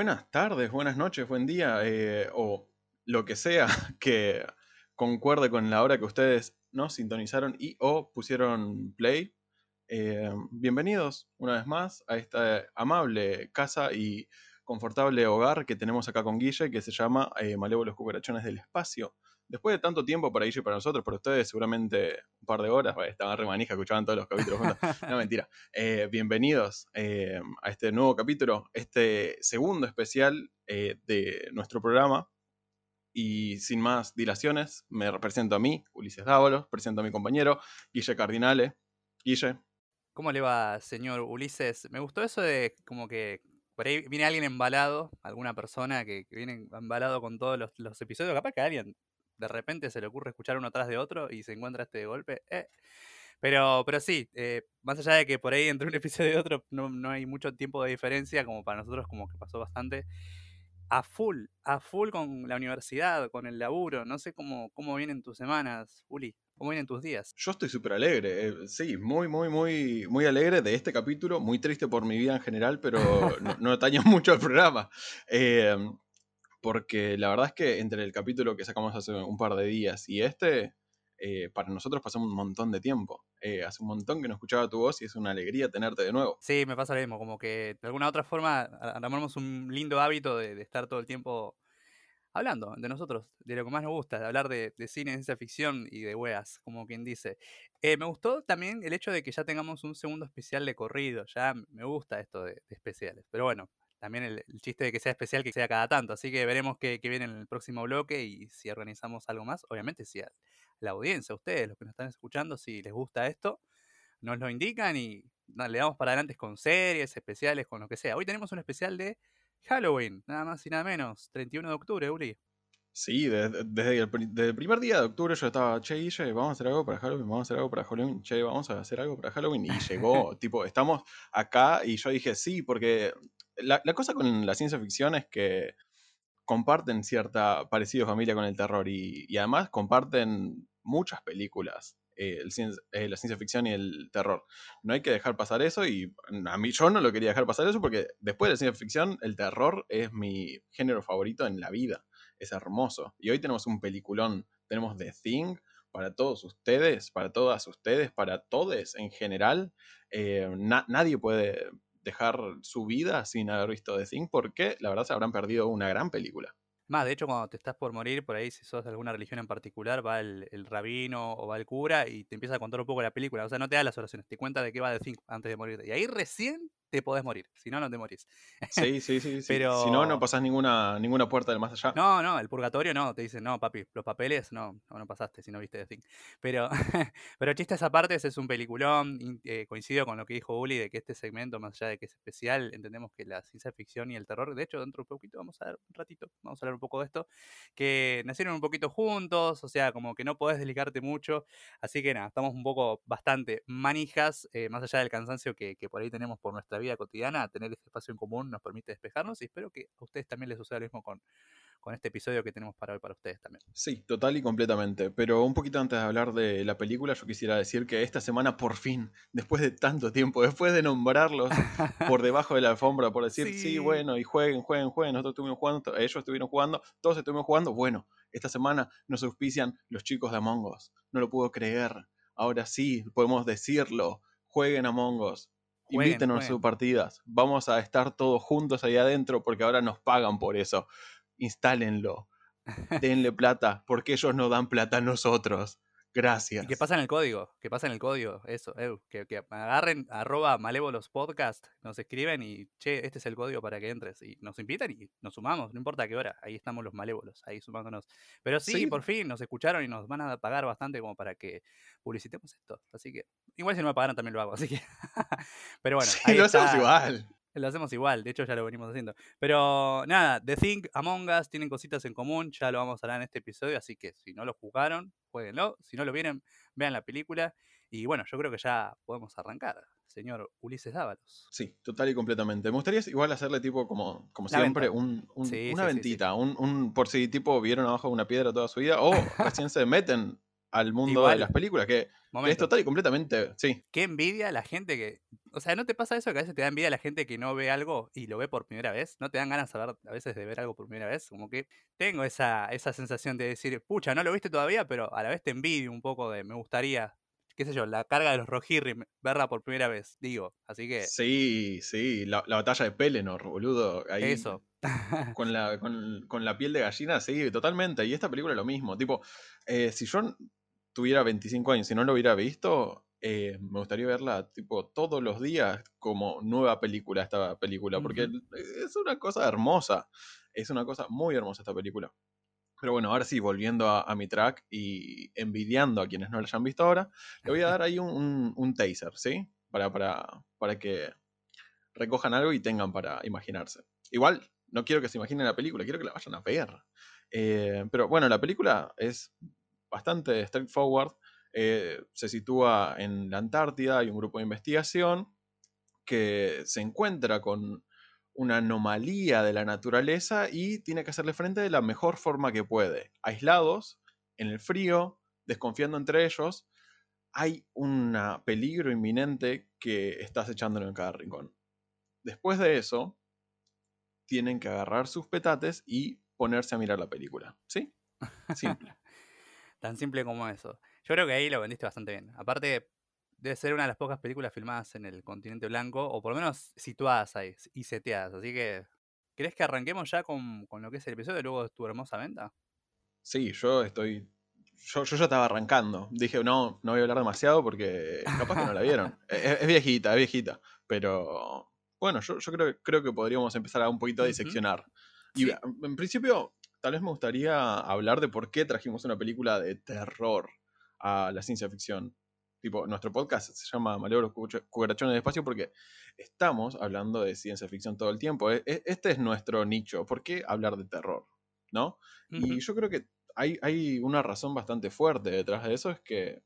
Buenas tardes, buenas noches, buen día, eh, o lo que sea que concuerde con la hora que ustedes nos sintonizaron y o pusieron play. Eh, bienvenidos una vez más a esta amable casa y confortable hogar que tenemos acá con Guille, que se llama eh, Malévolos Cucarachones del Espacio. Después de tanto tiempo para Guille y para nosotros, para ustedes seguramente un par de horas, estaban remanija, escuchaban todos los capítulos juntos. No, mentira. Eh, bienvenidos eh, a este nuevo capítulo, este segundo especial de nuestro programa. Y sin más dilaciones, me presento a mí, Ulises Dávalos, presento a mi compañero, Guille Cardinale. Guille. ¿Cómo le va, señor Ulises? Me gustó eso de como que por ahí viene alguien embalado, alguna persona que, viene embalado con todos los, los, episodios. Capaz que alguien de repente se le ocurre escuchar uno tras de otro y se encuentra este golpe. Eh. Pero, pero sí, eh, más allá de que por ahí entre un episodio y otro no, hay mucho tiempo de diferencia, como para nosotros como que pasó bastante, a full, a full con la universidad, con el laburo. No sé cómo, cómo vienen tus semanas, Uli. ¿Cómo vienen tus días? Yo estoy súper alegre, eh, sí, muy, muy, muy, muy alegre de este capítulo, muy triste por mi vida en general, pero no, no ataño mucho al programa. Eh, porque la verdad es que entre el capítulo que sacamos hace un par de días y este, eh, para nosotros pasó un montón de tiempo. Eh, hace un montón que no escuchaba tu voz y es una alegría tenerte de nuevo. Sí, me pasa lo mismo, como que de alguna otra forma armamos un lindo hábito de, estar todo el tiempo hablando de nosotros, de lo que más nos gusta, de hablar de, cine, de ciencia ficción y de weas, como quien dice. Eh, me gustó también el hecho de que ya tengamos un segundo especial de corrido, ya me gusta esto de especiales, pero bueno, también el, chiste de que sea especial, que sea cada tanto. Así que veremos qué, viene en el próximo bloque y si organizamos algo más. Obviamente, si la audiencia, ustedes, los que nos están escuchando, si les gusta esto, nos lo indican y le damos para adelante con series, especiales, con lo que sea. Hoy tenemos un especial de Halloween, nada más y nada menos, 31 de octubre, Uri. Sí, desde, el, primer día de octubre yo estaba, che, vamos a hacer algo para Halloween, vamos a hacer algo para Halloween, che, vamos a hacer algo para Halloween. Y llegó, tipo, estamos acá y yo dije, sí, porque la, cosa con la ciencia ficción es que comparten cierta parecido familia con el terror y, además comparten muchas películas, eh, eh, la ciencia ficción y el terror. No hay que dejar pasar eso y a mí yo no lo quería dejar pasar eso porque después de la ciencia ficción el terror es mi género favorito en la vida. Es hermoso. Y hoy tenemos un peliculón, tenemos The Thing para todos ustedes, para todas ustedes, para todos en general. Eh, nadie puede dejar su vida sin haber visto The Thing porque la verdad se habrán perdido una gran película. Más, de hecho, cuando te estás por morir, por ahí, si sos de alguna religión en particular, va el, rabino o va el cura y te empieza a contar un poco la película. O sea, no te da las oraciones, te cuenta de qué va The Thing antes de morir. Y ahí recién te podés morir, si no, no te morís. Sí, sí, sí. Pero... Si no, no pasás ninguna, ninguna puerta del más allá. No, no, el purgatorio no, te dicen, no, papi, los papeles, no, no, pasaste si no viste The Thing. Pero, pero chistes aparte, ese es un peliculón, eh, coincido con lo que dijo Uli, de que este segmento, más allá de que es especial, entendemos que la ciencia ficción y el terror, de hecho, dentro de un poquito, vamos a ver un ratito, vamos a hablar un poco de esto, que nacieron un poquito juntos, o sea, como que no podés desligarte mucho, así que nada, estamos un poco bastante manijas, eh, más allá del cansancio que, que por ahí tenemos por nuestra vida cotidiana, tener este espacio en común nos permite despejarnos y espero que a ustedes también les suceda lo mismo con, con este episodio que tenemos para hoy para ustedes también. Sí, total y completamente. Pero un poquito antes de hablar de la película, yo quisiera decir que esta semana por fin, después de tanto tiempo, después de nombrarlos por debajo de la alfombra, por decir, sí, bueno, y jueguen, jueguen, jueguen, nosotros estuvimos jugando, ellos estuvieron jugando, todos estuvimos jugando, bueno, esta semana nos auspician los chicos de Among Us. No lo puedo creer. Ahora sí, podemos decirlo. Jueguen Among Us Invítenos a sus partidas. Vamos a estar todos juntos ahí adentro porque ahora nos pagan por eso. Instálenlo. Denle plata porque ellos no dan plata a nosotros. Gracias. ¿Qué pasa en el código? ¿Qué pasa en el código? Eso, que, que, agarren arroba malévolos podcast, nos escriben y, che, este es el código para que entres. Y nos invitan y nos sumamos, no importa qué hora, ahí estamos los malévolos, ahí sumándonos. Pero sí, por fin nos escucharon y nos van a pagar bastante como para que publicitemos esto. Así que, igual si no me pagaron también lo hago, así que. Pero bueno, sí, lo hacemos igual. Lo hacemos igual, de hecho ya lo venimos haciendo. Pero nada, The Thing, Among Us tienen cositas en común, ya lo vamos a hablar en este episodio, así que si no lo jugaron, jueguenlo. Si no lo vieron, vean la película. Y bueno, yo creo que ya podemos arrancar, señor Ulises Dávalos. Sí, total y completamente. Me gustaría igual hacerle tipo, como, como siempre, un, una ventita, Un, por si tipo vieron abajo una piedra toda su vida o recién se meten al mundo de las películas, que, es total y completamente, sí. Qué envidia la gente que... O sea, ¿no te pasa eso que a veces te da envidia la gente que no ve algo y lo ve por primera vez? ¿No te dan ganas a veces de ver algo por primera vez? Como que tengo esa, esa sensación de decir, pucha, no lo viste todavía, pero a la vez te envidio un poco de me gustaría qué sé yo, la carga de los Rohirrim, verla por primera vez, digo. Así que. Sí, sí, la, batalla de Pelennor, boludo. Ahí, Eso. con, la, con, la piel de gallina, sí, totalmente. Y esta película es lo mismo. Tipo, eh, si yo tuviera 25 años y no lo hubiera visto, eh, me gustaría verla tipo todos los días como nueva película esta película, porque es una cosa hermosa, es una cosa muy hermosa esta película. Pero bueno, ahora sí, volviendo a, mi track y envidiando a quienes no lo hayan visto ahora, le voy a dar ahí un, un, taser, ¿sí? Para, para, para que recojan algo y tengan para imaginarse. Igual, no quiero que se imaginen la película, quiero que la vayan a ver. Eh, pero bueno, la película es bastante straightforward. Eh, se sitúa en la Antártida, hay un grupo de investigación que se encuentra con una anomalía de la naturaleza y tiene que hacerle frente de la mejor forma que puede. Aislados, en el frío, desconfiando entre ellos, hay un peligro inminente que está acechándolo en cada rincón. Después de eso, tienen que agarrar sus petates y ponerse a mirar la película. ¿Sí? Simple. Tan simple como eso. Yo creo que ahí lo vendiste bastante bien. Aparte, debe ser una de las pocas películas filmadas en el continente blanco, o por lo menos situadas ahí y seteadas. Así que, ¿crees que arranquemos ya con, lo que es el episodio luego de tu hermosa venta? Sí, yo estoy. Yo, yo ya estaba arrancando. Dije, no, no voy a hablar demasiado porque capaz que no la vieron. es, viejita, es viejita. Pero bueno, yo, yo creo, creo que podríamos empezar a un poquito a diseccionar. Y en principio, tal vez me gustaría hablar de por qué trajimos una película de terror a la ciencia ficción. Tipo, nuestro podcast se llama Malévolos Cucarachones de Espacio porque estamos hablando de ciencia ficción todo el tiempo. E, e, este es nuestro nicho. ¿Por qué hablar de terror? ¿No? Y yo creo que hay, hay, una razón bastante fuerte detrás de eso, es que,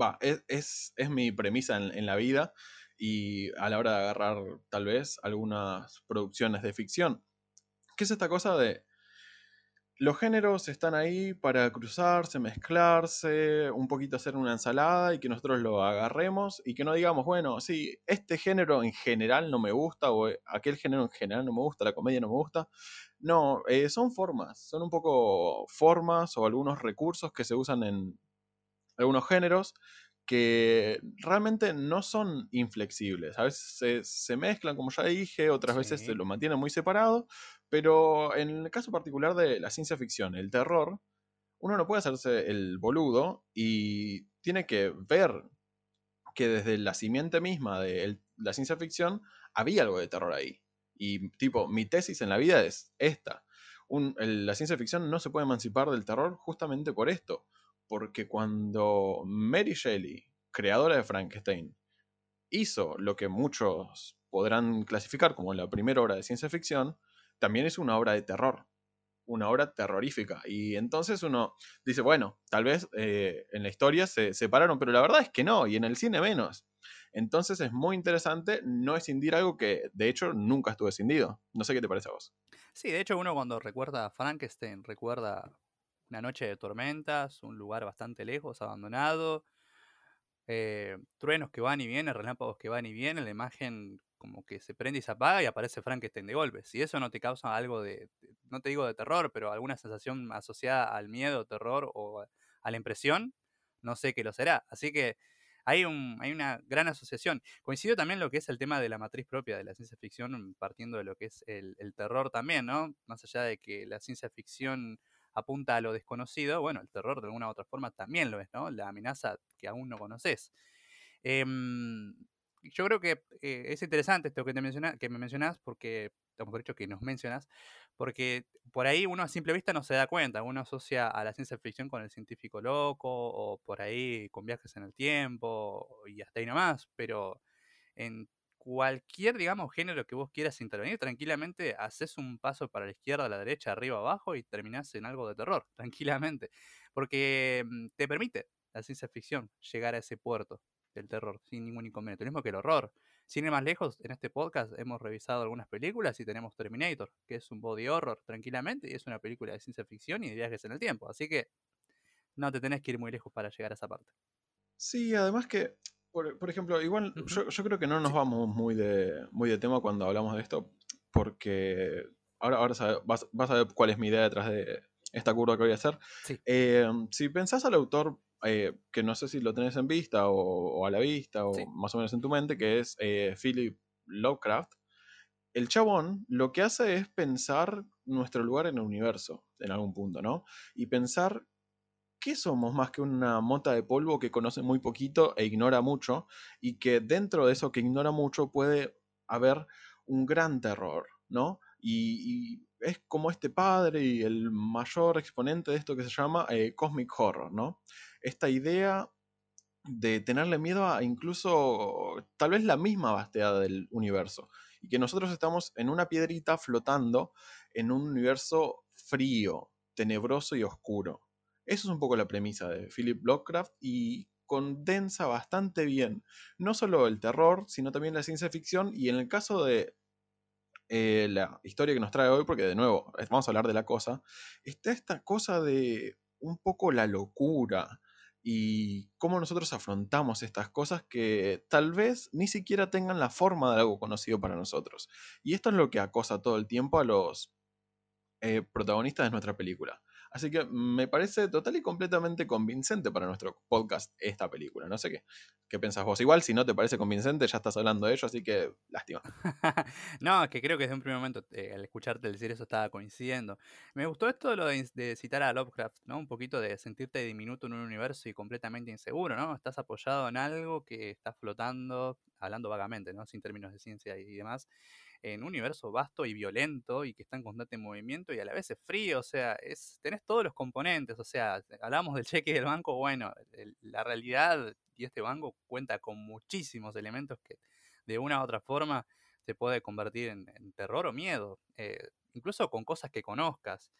va, es, es, mi premisa en, en la vida y a la hora de agarrar tal vez algunas producciones de ficción. ¿Qué es esta cosa de los géneros están ahí para cruzarse, mezclarse, un poquito hacer una ensalada y que nosotros lo agarremos y que no digamos, bueno, sí, este género en general no me gusta o eh, aquel género en general no me gusta, la comedia no me gusta. No, eh, son formas, son un poco formas o algunos recursos que se usan en algunos géneros que realmente no son inflexibles. A veces se, mezclan, como ya dije, otras veces se lo mantienen muy separado, pero en el caso particular de la ciencia ficción, el terror, uno no puede hacerse el boludo y tiene que ver que desde la simiente misma de la ciencia ficción había algo de terror ahí. Y tipo, mi tesis en la vida es esta. la ciencia ficción no se puede emancipar del terror justamente por esto. Porque cuando Mary Shelley, creadora de Frankenstein, hizo lo que muchos podrán clasificar como la primera obra de ciencia ficción, también es una obra de terror, una obra terrorífica. Y entonces uno dice, bueno, tal vez eh, en la historia se separaron, pero la verdad es que no, y en el cine menos. Entonces es muy interesante no escindir algo que de hecho nunca estuvo escindido. No sé qué te parece a vos. Sí, de hecho uno cuando recuerda a Frankenstein recuerda una noche de tormentas, un lugar bastante lejos, abandonado, eh, truenos que van y vienen, relámpagos que van y vienen, la imagen como que se prende y se apaga y aparece Frankenstein de golpe. Si eso no te causa algo de, no te digo de terror, pero alguna sensación asociada al miedo, terror o a la impresión, no sé qué lo será. Así que hay, un, hay una gran asociación. Coincido también lo que es el tema de la matriz propia de la ciencia ficción, partiendo de lo que es el, el terror también, ¿no? Más allá de que la ciencia ficción apunta a lo desconocido, bueno, el terror de alguna u otra forma también lo es, ¿no? La amenaza que aún no conoces. Em, yo creo que eh, es interesante esto que, te menciona, que me mencionas, porque, por dicho, que nos mencionas, porque por ahí uno a simple vista no se da cuenta, uno asocia a la ciencia ficción con el científico loco, o por ahí con viajes en el tiempo, y hasta ahí nomás, pero en cualquier, digamos, género que vos quieras intervenir, tranquilamente haces un paso para la izquierda, la derecha, arriba, abajo y terminás en algo de terror, tranquilamente. Porque mm, te permite la ciencia ficción llegar a ese puerto del terror sin ningún inconveniente. Lo mismo que el horror. Sin ir más lejos, en este podcast hemos revisado algunas películas y tenemos Terminator, que es un body horror tranquilamente y es una película de ciencia ficción y de viajes en el tiempo. Así que no te tenés que ir muy lejos para llegar a esa parte. Sí, además que, por, ejemplo, igual yo, creo que no nos vamos muy de, muy de tema cuando hablamos de esto, porque ahora, ahora vas, a ver cuál es mi idea detrás de esta curva que voy a hacer. Eh, si pensás al autor eh, que no sé si lo tenés en vista o, a la vista o más o menos en tu mente, que es eh, Philip Lovecraft, el chabón lo que hace es pensar nuestro lugar en el universo, en algún punto, ¿no? Y pensar qué somos más que una mota de polvo que conoce muy poquito e ignora mucho, y que dentro de eso que ignora mucho puede haber un gran terror, ¿no? Y, es como este padre y el mayor exponente de esto que se llama eh, Cosmic Horror, ¿no? Esta idea de tenerle miedo a incluso tal vez la misma vasteada del universo. Y que nosotros estamos en una piedrita flotando en un universo frío, tenebroso y oscuro. Eso es un poco la premisa de Philip Lovecraft y condensa bastante bien no solo el terror, sino también la ciencia ficción y en el caso de eh, la historia que nos trae hoy, porque de nuevo vamos a hablar de la cosa, está esta cosa de un poco la locura, y cómo nosotros afrontamos estas cosas que tal vez ni siquiera tengan la forma de algo conocido para nosotros. Y esto es lo que acosa todo el tiempo a los eh, protagonistas de nuestra película. Así que me parece total y completamente convincente para nuestro podcast esta película. No sé qué, qué pensás vos. Igual, si no te parece convincente, ya estás hablando de ello, así que lástima. no, es que creo que desde un primer momento, eh, al escucharte decir eso, estaba coincidiendo. Me gustó esto lo de, citar a Lovecraft, ¿no? Un poquito de sentirte diminuto en un universo y completamente inseguro, ¿no? Estás apoyado en algo que está flotando, hablando vagamente, ¿no? Sin términos de ciencia y demás en un universo vasto y violento y que está en constante movimiento y a la vez es frío, o sea, es, tenés todos los componentes, o sea, hablamos del cheque del banco, bueno, la realidad y este banco cuenta con muchísimos elementos que de una u otra forma se puede convertir en, terror o miedo, eh, incluso con cosas que conozcas.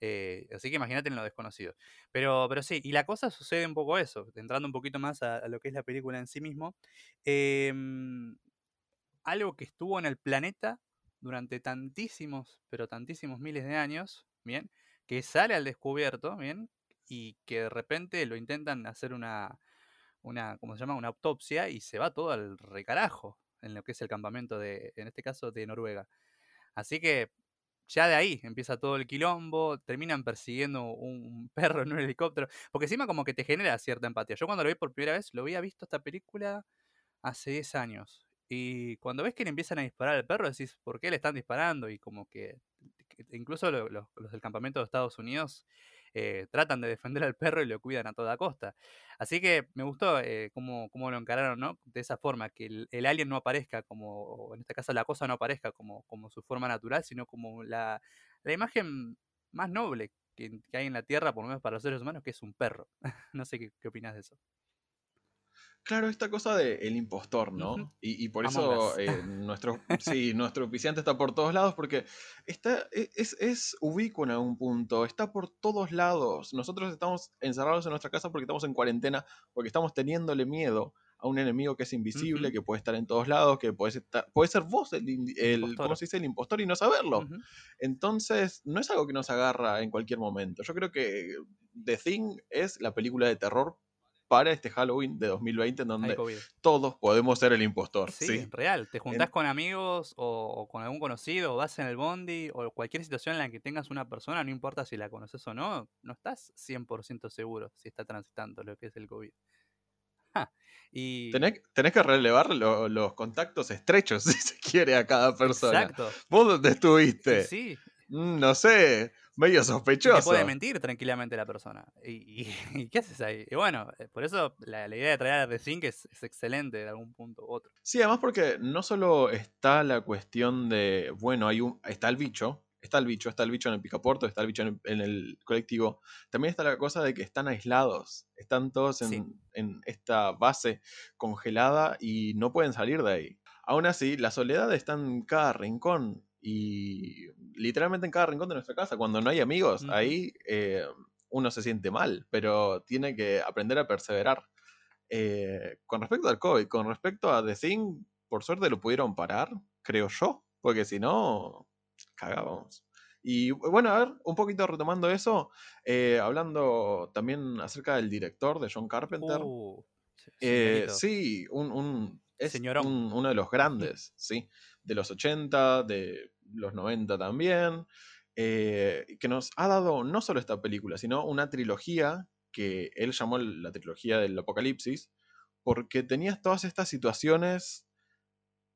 Eh, así que imagínate en lo desconocido. Pero, pero sí, y la cosa sucede un poco eso, entrando un poquito más a, lo que es la película en sí mismo. Em, algo que estuvo en el planeta durante tantísimos, pero tantísimos miles de años, ¿bien? Que sale al descubierto, ¿bien? Y que de repente lo intentan hacer una, una ¿cómo se llama? Una autopsia y se va todo al recarajo en lo que es el campamento de, en este caso, de Noruega. Así que ya de ahí empieza todo el quilombo, terminan persiguiendo un perro en un helicóptero, porque encima como que te genera cierta empatía. Yo cuando lo vi por primera vez, lo había visto esta película hace 10 años. Y cuando ves que le empiezan a disparar al perro, decís, ¿por qué le están disparando? Y como que, incluso los del campamento de Estados Unidos eh, tratan de defender al perro y lo cuidan a toda costa. Así que me gustó eh, cómo, lo encararon, ¿no? De esa forma, que el, alien no aparezca como, en este caso la cosa no aparezca como, como su forma natural, sino como la, la imagen más noble que, hay en la Tierra, por lo menos para los seres humanos, que es un perro. no sé qué, qué opinas de eso. Claro, esta cosa del el impostor, ¿no? y, por eso eh, nuestro, sí, nuestro oficiante está por todos lados, porque está, e, es, es ubicuo en algún punto, está por todos lados. Nosotros estamos encerrados en nuestra casa porque estamos en cuarentena, porque estamos teniéndole miedo a un enemigo que es invisible, que puede estar en todos lados, que puede, estar, puede ser vos el, el, ¿cómo se dice? el impostor y no saberlo. Entonces, no es algo que nos agarra en cualquier momento. Yo creo que The Thing es la película de terror para este Halloween de 2020 en donde todos podemos ser el impostor. Sí, real. Te juntás con amigos o, con algún conocido, o vas en el bondi o cualquier situación en la que tengas una persona, no importa si la conoces o no, no estás 100% seguro si está transitando lo que es el COVID. y... Tenés, que relevar los contactos estrechos, si se quiere, a cada persona. Exacto. ¿Vos dónde estuviste? Sí. Mm, no sé, medio sospechoso. puede mentir tranquilamente la persona. ¿Y, qué haces ahí? Y bueno, eh, por eso la, idea de traer a The Zinc es, excelente de algún punto u otro. Sí, además porque no solo está la cuestión de, bueno, hay un, está el bicho, está el bicho, está el bicho en el picaporto, está el bicho en el, colectivo. También está la cosa de que están aislados, están todos en, en esta base congelada y no pueden salir de ahí. Aún así, la soledad está en cada rincón y literalmente en cada rincón de nuestra casa. Cuando no hay amigos, ahí eh, uno se siente mal, pero tiene que aprender a perseverar. Eh, con respecto al COVID, con respecto a The Thing, por suerte lo pudieron parar, creo yo, porque si no, cagábamos. Y bueno, a ver, un poquito retomando eso, eh, hablando también acerca del director de John Carpenter. Uh, Eh, sí, un, un- es un- uno de los grandes, sí, de los 80, de los 90 también, eh, que nos ha dado no solo esta película, sino una trilogía que él llamó la trilogía del apocalipsis, porque tenías todas estas situaciones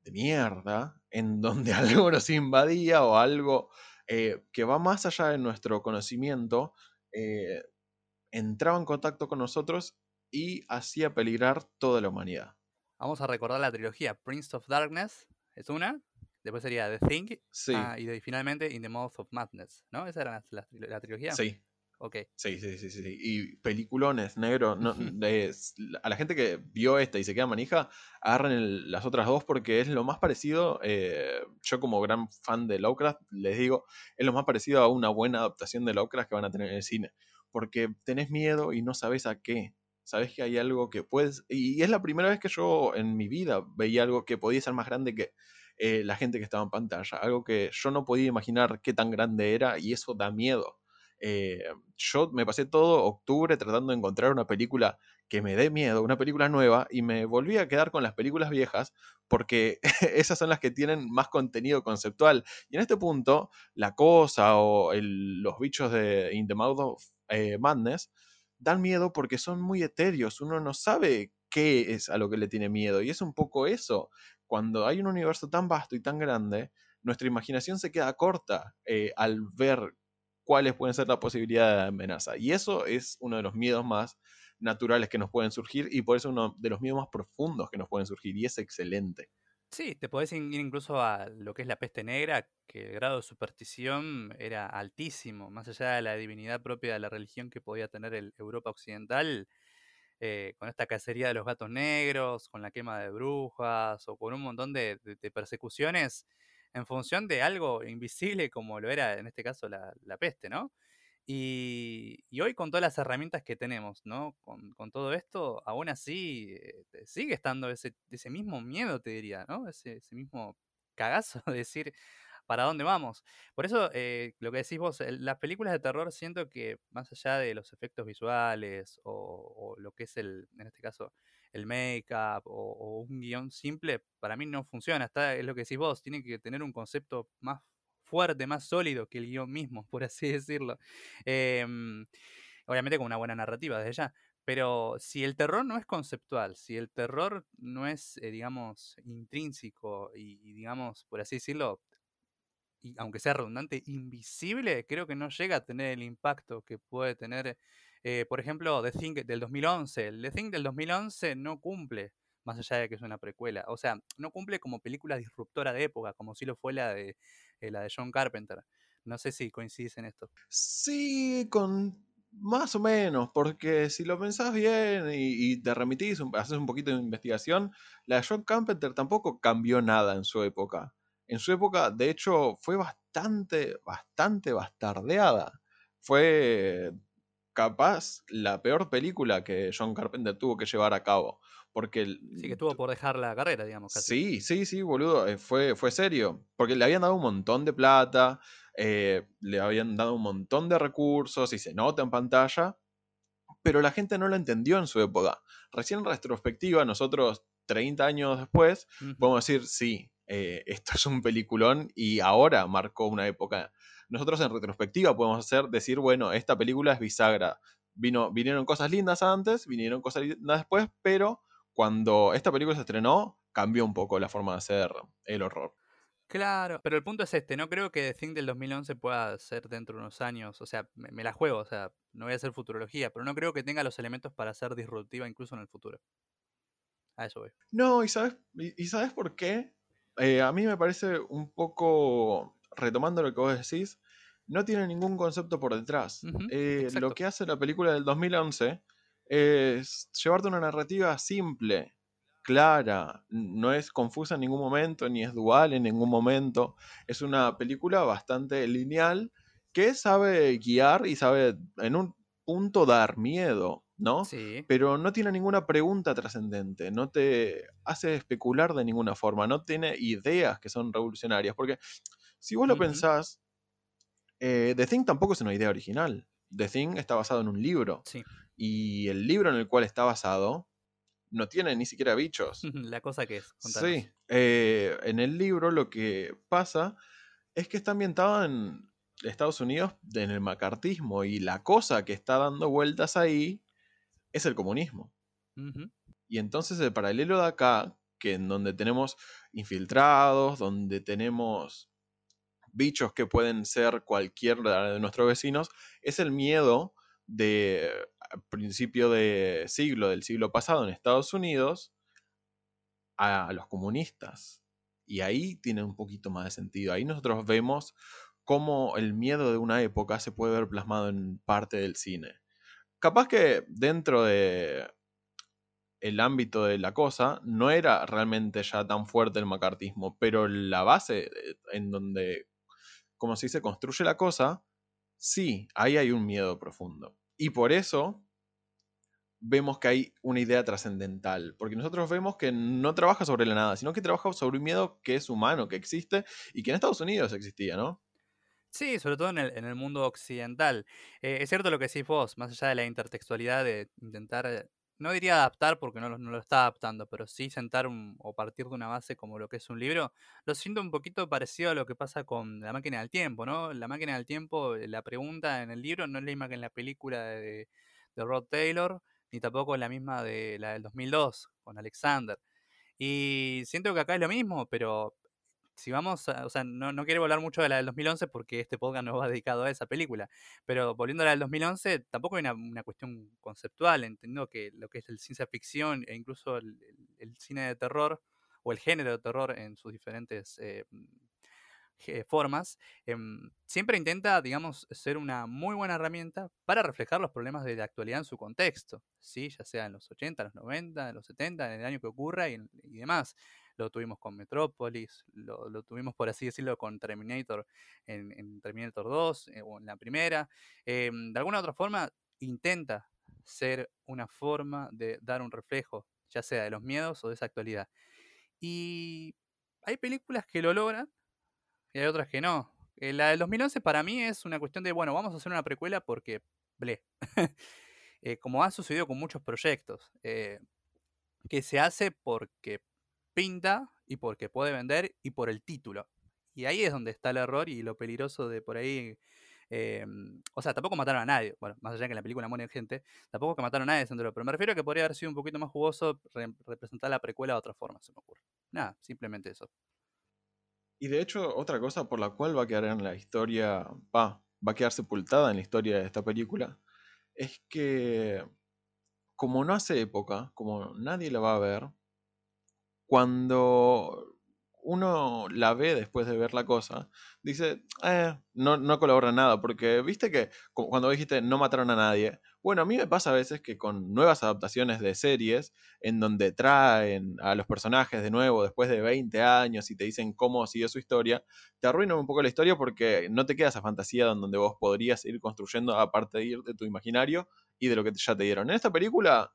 de mierda en donde algo nos invadía o algo eh, que va más allá de nuestro conocimiento, eh, entraba en contacto con nosotros y hacía peligrar toda la humanidad. Vamos a recordar la trilogía Prince of Darkness, es una. Después sería The Thing. Sí, ah, y de- finalmente In the Mouth of Madness, ¿no? ¿Esa era la, la- la trilogía? sí, Ok. sí, sí, sí, sí. Y peliculones, negro. no- a la gente que vio esta y se queda manija, agarren el- las otras dos porque es lo más parecido. eh, yo, como gran fan de Lovecraft, les digo, es lo más parecido a una buena adaptación de Lovecraft que van a tener en el cine. Porque tenés miedo y no sabes a qué. Sabes que hay algo que puedes. Y es la primera vez que yo en mi vida veía algo que podía ser más grande que eh, la gente que estaba en pantalla. Algo que yo no podía imaginar qué tan grande era y eso da miedo. Eh, yo me pasé todo octubre tratando de encontrar una película que me dé miedo, una película nueva, y me volví a quedar con las películas viejas porque esas son las que tienen más contenido conceptual. Y en este punto, La Cosa o los bichos de In the Mouth of eh, Madness dan miedo porque son muy etéreos, uno no sabe qué es a lo que le tiene miedo, y es un poco eso. Cuando hay un universo tan vasto y tan grande, nuestra imaginación se queda corta eh, al ver cuáles pueden ser la posibilidad de amenaza. Y eso es uno de los miedos más naturales que nos pueden surgir y por eso uno de los miedos más profundos que nos pueden surgir y es excelente. Sí, te podés ir incluso a lo que es la peste negra, que el grado de superstición era altísimo, más allá de la divinidad propia de la religión que podía tener el Europa occidental, eh, con esta cacería de los gatos negros, con la quema de brujas o con un montón de, de- de persecuciones en función de algo invisible como lo era en este caso la, peste, ¿no? Y, y hoy con todas las herramientas que tenemos, ¿no? Con, todo esto, aún así eh, sigue estando ese, ese mismo miedo, te diría, ¿no? Ese, ese mismo cagazo de decir para dónde vamos. Por eso, eh, lo que decís vos, el- las películas de terror siento que más allá de los efectos visuales o, lo que es el, en este caso, el make-up o, un guion simple, para mí no funciona. Está, es lo que decís vos, tiene que tener un concepto más fuerte, más sólido que el guion mismo, por así decirlo. Em, obviamente con una buena narrativa desde ya. Pero si el terror no es conceptual, si el terror no es, eh, digamos, intrínseco y, digamos, por así decirlo, y aunque sea redundante, invisible, creo que no llega a tener el impacto que puede tener, eh, por ejemplo, The Thing del 2011. El The Thing del 2011 no cumple, más allá de que es una precuela. O sea, no cumple como película disruptora de época, como si lo fue la de, eh, la de John Carpenter. No sé si coincidís en esto. Sí, con más o menos, porque si lo pensás bien y, y te remitís, haces un poquito de investigación, la de John Carpenter tampoco cambió nada en su época. En su época, de hecho, fue bastante, bastante bastardeada. Fue capaz la peor película que John Carpenter tuvo que llevar a cabo. Porque el- Sí, que estuvo por dejar la carrera, digamos, casi. Sí, sí, sí, boludo, eh, fue, fue serio, porque le habían dado un montón de plata, eh, le habían dado un montón de recursos y se nota en pantalla, pero la gente no lo entendió en su época. Recién en retrospectiva, nosotros 30 años después, podemos decir, sí, eh, esto es un peliculón y ahora marcó una época. Nosotros en retrospectiva podemos hacer, decir, bueno, esta película es bisagra. Vino, vinieron cosas lindas antes, vinieron cosas lindas después, pero cuando esta película se estrenó, cambió un poco la forma de hacer el horror. Claro, pero el punto es este, no creo que The Thing del 2011 pueda ser dentro de unos años, o sea, me, me la juego, o sea, no voy a hacer futurología, pero no creo que tenga los elementos para ser disruptiva incluso en el futuro. A eso voy. No, ¿y sabes, y, y sabes por qué? Eh, a mí me parece un poco, retomando lo que vos decís, no tiene ningún concepto por detrás. Eh, lo que hace la película del 2011 es llevarte una narrativa simple, clara, no es confusa en ningún momento, ni es dual en ningún momento. Es una película bastante lineal que sabe guiar y sabe en un punto dar miedo, ¿no? Sí. Pero no tiene ninguna pregunta trascendente, no te hace especular de ninguna forma, no tiene ideas que son revolucionarias, porque si vos lo pensás, eh, The Thing tampoco es una idea original. The Thing está basado en un libro. Sí. Y el libro en el cual está basado no tiene ni siquiera bichos. La cosa que es. contanos. Sí. eh, en el libro lo que pasa es que está ambientado en Estados Unidos en el macartismo y la cosa que está dando vueltas ahí es el comunismo. Y entonces el paralelo de acá, que en donde tenemos infiltrados, donde tenemos bichos que pueden ser cualquiera de nuestros vecinos, es el miedo de principio de siglo, del siglo pasado en Estados Unidos, a los comunistas. Y ahí tiene un poquito más de sentido. Ahí nosotros vemos cómo el miedo de una época se puede ver plasmado en parte del cine. Capaz que dentro de el ámbito de la cosa no era realmente ya tan fuerte el macartismo, pero la base eh, en donde, como se dice, construye la cosa, sí, ahí hay un miedo profundo. Y por eso vemos que hay una idea trascendental, porque nosotros vemos que no trabaja sobre la nada, sino que trabaja sobre un miedo que es humano, que existe y que en Estados Unidos existía, ¿no? Sí, sobre todo en el, en el mundo occidental. Eh, es cierto lo que decís vos, más allá de la intertextualidad de intentar, eh, no diría adaptar porque no lo, no lo está adaptando, pero sí sentar o partir de una base como lo que es un libro, lo siento un poquito parecido a lo que pasa con la máquina del tiempo, ¿no? La máquina del tiempo, eh, la pregunta en el libro no es la misma que en la película de, de Rod Taylor, ni tampoco la misma de la del 2002 con Alexander. Y siento que acá es lo mismo, pero si vamos a, o sea, no, no quiero hablar mucho de la del 2011 porque este podcast no va dedicado a esa película, pero volviendo a la del 2011, tampoco hay una, una cuestión conceptual, entendiendo que lo que es el ciencia ficción e incluso el, cine de terror o el género de terror en sus diferentes eh, formas, em, siempre intenta, digamos, ser una muy buena herramienta para reflejar los problemas de la actualidad en su contexto, ¿sí? ya sea en los 80, los 90, en los 70, en el año que ocurra y demás. Lo tuvimos con Metrópolis, lo, tuvimos, por así decirlo, con Terminator en, en Terminator 2 eh, o en la primera. Em, de alguna otra forma, intenta ser una forma de dar un reflejo, ya sea de los miedos o de esa actualidad. Y hay películas que lo logran y hay otras que no. Eh, la del 2011 para mí es una cuestión de, bueno, vamos a hacer una precuela porque, ble. Eh, como ha sucedido con muchos proyectos, que se hace porque pinta y porque puede vender y por el título. Y ahí es donde está el error y lo peligroso de por ahí. eh, o sea, tampoco mataron a nadie. Bueno, más allá de que la película muere gente, tampoco que mataron a nadie haciéndolo. Pero me refiero a que podría haber sido un poquito más jugoso re- representar la precuela de otra forma, se me ocurre. Nada, simplemente eso. Y de hecho, otra cosa por la cual va a quedar en la historia, va, va a quedar sepultada en la historia de esta película, es que como no hace época, como nadie la va a ver, cuando uno la ve después de ver la cosa, dice, eh, no, no colabora nada, porque viste que cu- cuando dijiste no mataron a nadie, bueno, a mí me pasa a veces que con nuevas adaptaciones de series, en donde traen a los personajes de nuevo después de 20 años y te dicen cómo siguió su historia, te arruinan un poco la historia porque no te queda esa fantasía donde vos podrías ir construyendo a partir de tu imaginario y de lo que ya te dieron. En esta película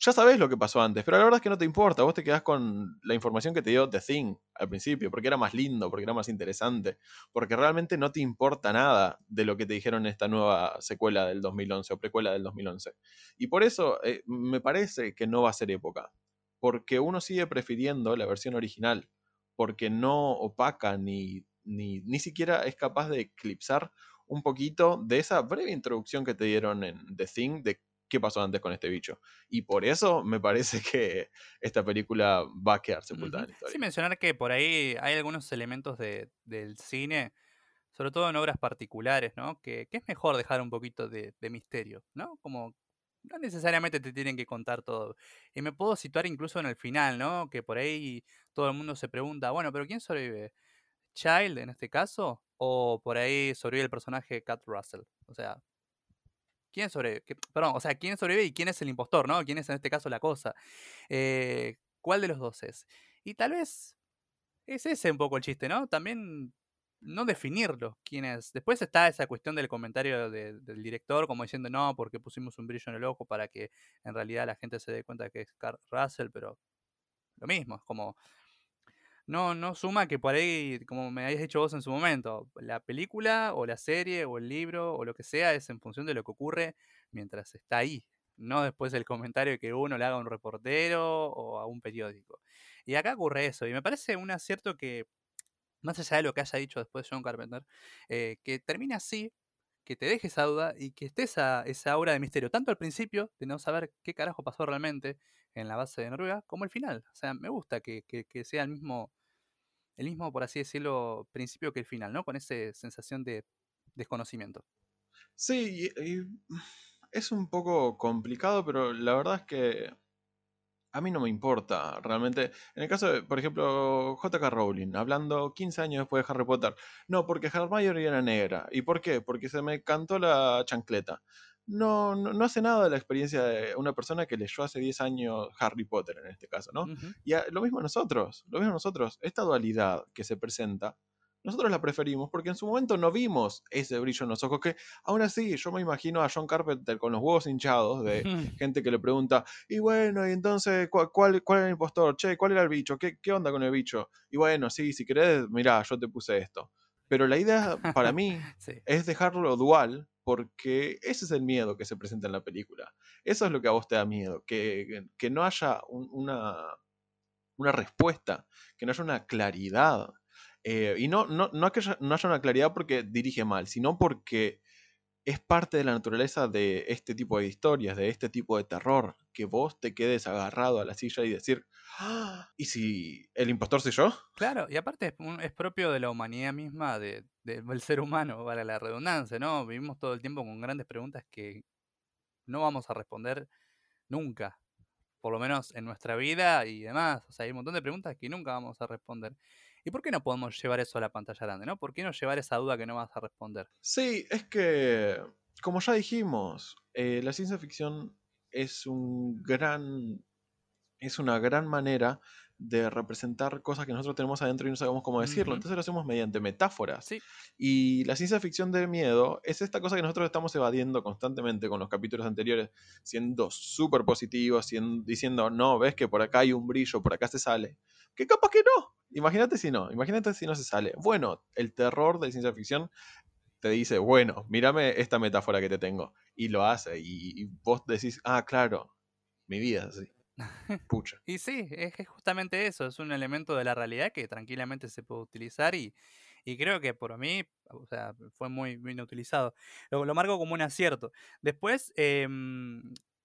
ya sabes lo que pasó antes, pero la verdad es que no te importa. Vos te quedás con la información que te dio The Thing al principio, porque era más lindo, porque era más interesante, porque realmente no te importa nada de lo que te dijeron en esta nueva secuela del 2011 o precuela del 2011. Y por eso eh, me parece que no va a ser época, porque uno sigue prefiriendo la versión original, porque no opaca ni, ni, ni siquiera es capaz de eclipsar un poquito de esa breve introducción que te dieron en The Thing de qué pasó antes con este bicho. Y por eso me parece que esta película va a quedar sepultada en la historia. Sí, mencionar que por ahí hay algunos elementos de, del cine, sobre todo en obras particulares, ¿no? Que, que es mejor dejar un poquito de, de misterio, ¿no? Como no necesariamente te tienen que contar todo. Y me puedo situar incluso en el final, ¿no? Que por ahí todo el mundo se pregunta, bueno, pero ¿quién sobrevive? ¿Child en este caso? ¿O por ahí sobrevive el personaje Cat Russell? O sea, ¿Quién sobrevive? Perdón, o sea, ¿quién sobrevive y quién es el impostor, ¿no? ¿Quién es en este caso la cosa? Eh, ¿Cuál de los dos es? Y tal vez es ese un poco el chiste, ¿no? También no definirlo quién es. Después está esa cuestión del comentario del director, como diciendo, no, porque pusimos un brillo en el ojo para que en realidad la gente se dé cuenta que es Carl Russell, pero lo mismo, es como no, no suma que por ahí, como me habías dicho vos en su momento, la película o la serie o el libro o lo que sea es en función de lo que ocurre mientras está ahí, no después del comentario que uno le haga a un reportero o a un periódico. Y acá ocurre eso, y me parece un acierto que, más allá de lo que haya dicho después John Carpenter, eh, que termine así, que te deje esa duda y que esté esa, esa aura de misterio, tanto al principio, de no saber qué carajo pasó realmente en la base de Noruega, como al final. O sea, me gusta que, que sea el mismo el mismo, por así decirlo, principio que el final, ¿no? Con esa sensación de desconocimiento. Sí, es un poco complicado, pero la verdad es que a mí no me importa realmente. En el caso de, por ejemplo, JK Rowling, hablando 15 años después de Harry Potter. No, porque Hermione era negra. ¿Y por qué? Porque se me cantó la chancleta no, no, hace nada de la experiencia de una persona que leyó hace 10 años Harry Potter en este caso, ¿no? Y lo mismo nosotros, lo mismo nosotros, esta dualidad que se presenta, nosotros la preferimos porque en su momento no vimos ese brillo en los ojos, que aún así yo me imagino a John Carpenter con los huevos hinchados de gente que le pregunta, y bueno, y entonces, ¿cuál, cuál, era el impostor? Che, ¿cuál era el bicho? ¿Qué, ¿Qué onda con el bicho? Y bueno, sí, si querés, mirá, yo te puse esto. Pero la idea para mí es dejarlo dual porque ese es el miedo que se presenta en la película. Eso es lo que a vos te da miedo, que, que no haya una, una respuesta, que no haya una claridad. Eh, y no, no, no, que no haya una claridad porque dirige mal, sino porque es parte de la naturaleza de este tipo de historias, de este tipo de terror, que vos te quedes agarrado a la silla y decir, ¡Ah! ¿y si el impostor soy yo? Claro, y aparte es, propio de la humanidad misma, de, del ser humano, para la redundancia, ¿no? Vivimos todo el tiempo con grandes preguntas que no vamos a responder nunca, por lo menos en nuestra vida y demás. O sea, hay un montón de preguntas que nunca vamos a responder. ¿Y por qué no podemos llevar eso a la pantalla grande, no? ¿Por qué no llevar esa duda que no vas a responder? Sí, es que, como ya dijimos, eh, la ciencia ficción es un gran es una gran manera de representar cosas que nosotros tenemos adentro y no sabemos cómo decirlo. Entonces lo hacemos mediante metáforas. Y la ciencia ficción de miedo es esta cosa que nosotros estamos evadiendo constantemente con los capítulos anteriores, siendo súper positivos, diciendo, no, ves que por acá hay un brillo, por acá se sale. Que capaz que no. Imagínate si no, imagínate si no se sale. Bueno, el terror de ciencia ficción te dice, bueno, mírame esta metáfora que te tengo. Y lo hace. Y, y vos decís, ah, claro, mi vida es así. Y sí, es, justamente eso, es un elemento de la realidad que tranquilamente se puede utilizar y, creo que por mí, o sea, fue muy bien utilizado. Lo, marco como un acierto. Después, em,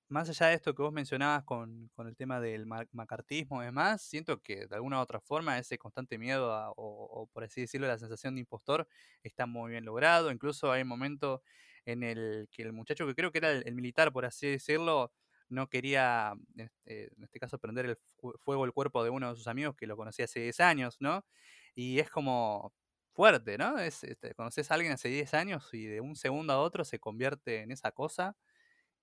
más allá de esto que vos mencionabas con, el tema del macartismo y demás, siento que de alguna u otra forma ese constante miedo o, por así decirlo la sensación de impostor está muy bien logrado. Incluso hay un momento en el que el muchacho que creo que era el militar, por así decirlo, no quería, este, en este caso, prender el fuego el cuerpo de uno de sus amigos que lo conocía hace 10 años, ¿no? Y es como fuerte, ¿no? Es, este, conoces a alguien hace 10 años y de un segundo a otro se convierte en esa cosa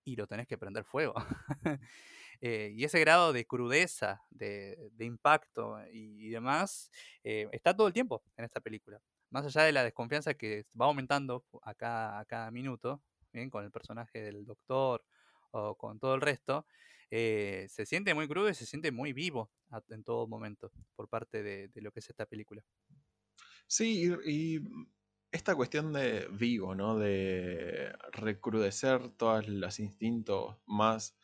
y lo tenés que prender fuego. Eh, y ese grado de crudeza, de, impacto y, demás, eh, está todo el tiempo en esta película. Más allá de la desconfianza que va aumentando a cada, a cada minuto, ¿bien? con el personaje del doctor o con todo el resto, eh, se siente muy crudo y se siente muy vivo en todo momento por parte de, lo que es esta película. Sí, y, esta cuestión de vivo, ¿no? De recrudecer todos los instintos más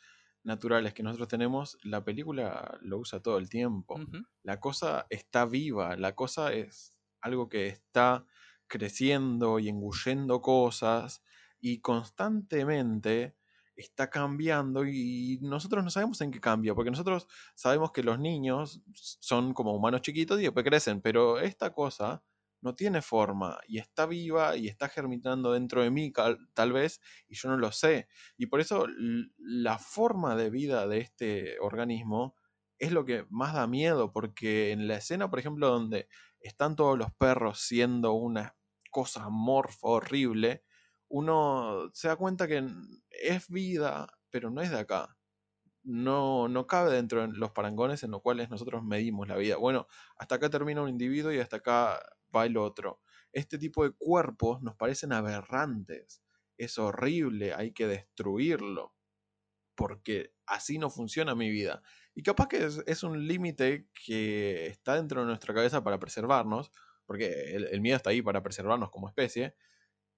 naturales que nosotros tenemos, la película lo usa todo el tiempo. La cosa está viva, la cosa es algo que está creciendo y engullendo cosas y constantemente está cambiando y nosotros no sabemos en qué cambia, porque nosotros sabemos que los niños son como humanos chiquitos y después crecen, pero esta cosa no tiene forma y está viva y está germinando dentro de mí tal vez y yo no lo sé. Y por eso la forma de vida de este organismo es lo que más da miedo, porque en la escena, por ejemplo, donde están todos los perros siendo una cosa morfa horrible, uno se da cuenta que es vida, pero no es de acá. No, no cabe dentro de los parangones en los cuales nosotros medimos la vida. Bueno, hasta acá termina un individuo y hasta acá va el otro. Este tipo de cuerpos nos parecen aberrantes. Es horrible, hay que destruirlo. Porque así no funciona mi vida. Y capaz que es, un límite que está dentro de nuestra cabeza para preservarnos, porque el, miedo está ahí para preservarnos como especie,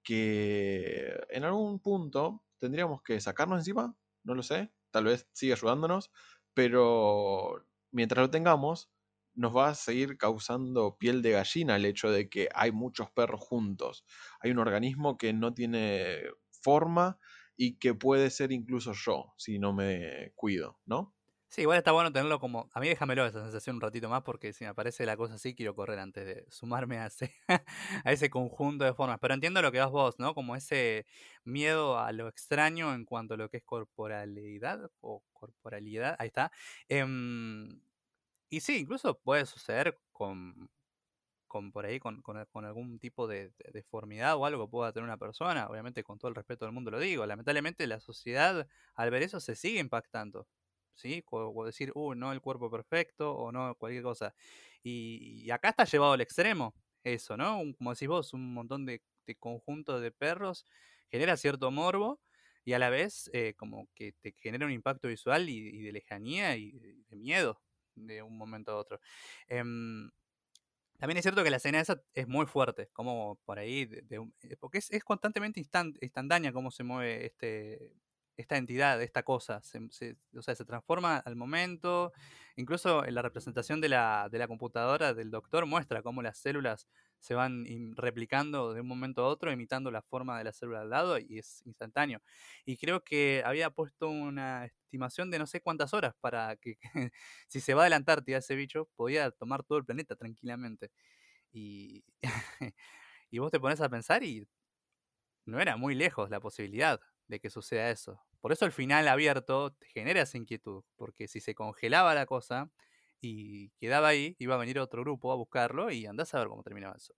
que en algún punto tendríamos que sacarnos encima, no lo sé, tal vez siga ayudándonos, pero mientras lo tengamos, nos va a seguir causando piel de gallina el hecho de que hay muchos perros juntos. Hay un organismo que no tiene forma y que puede ser incluso yo si no me cuido, ¿no? Sí, igual está bueno tenerlo como. A mí déjamelo esa sensación un ratito más porque si me aparece la cosa así, quiero correr antes de sumarme a ese, a ese conjunto de formas. Pero entiendo lo que vas vos, ¿no? Como ese miedo a lo extraño en cuanto a lo que es corporalidad o corporalidad, ahí está. Em, y sí, incluso puede suceder con, con por ahí, con, con, algún tipo de, deformidad o algo que pueda tener una persona. Obviamente, con todo el respeto del mundo lo digo. Lamentablemente, la sociedad, al ver eso, se sigue impactando. ¿Sí? O, decir, uh, no el cuerpo perfecto o no cualquier cosa. Y, acá está llevado al extremo eso, ¿no? como decís vos, un montón de, de conjunto de perros genera cierto morbo y a la vez eh, como que te genera un impacto visual y, de lejanía y de, miedo de un momento a otro. Em, también es cierto que la escena esa es muy fuerte, como por ahí, eh, porque es, es constantemente instantánea cómo se mueve este, esta entidad, esta cosa, se, o sea, se transforma al momento, incluso en la representación de la, de la computadora del doctor muestra cómo las células se van replicando de un momento a otro, imitando la forma de la célula al lado y es instantáneo. Y creo que había puesto una estimación de no sé cuántas horas para que si se va a la Antártida ese bicho, podía tomar todo el planeta tranquilamente. Y, y vos te pones a pensar y no era muy lejos la posibilidad de que suceda eso. Por eso el final abierto te genera esa inquietud, porque si se congelaba la cosa y quedaba ahí, iba a venir otro grupo a buscarlo y andás a ver cómo terminaba eso.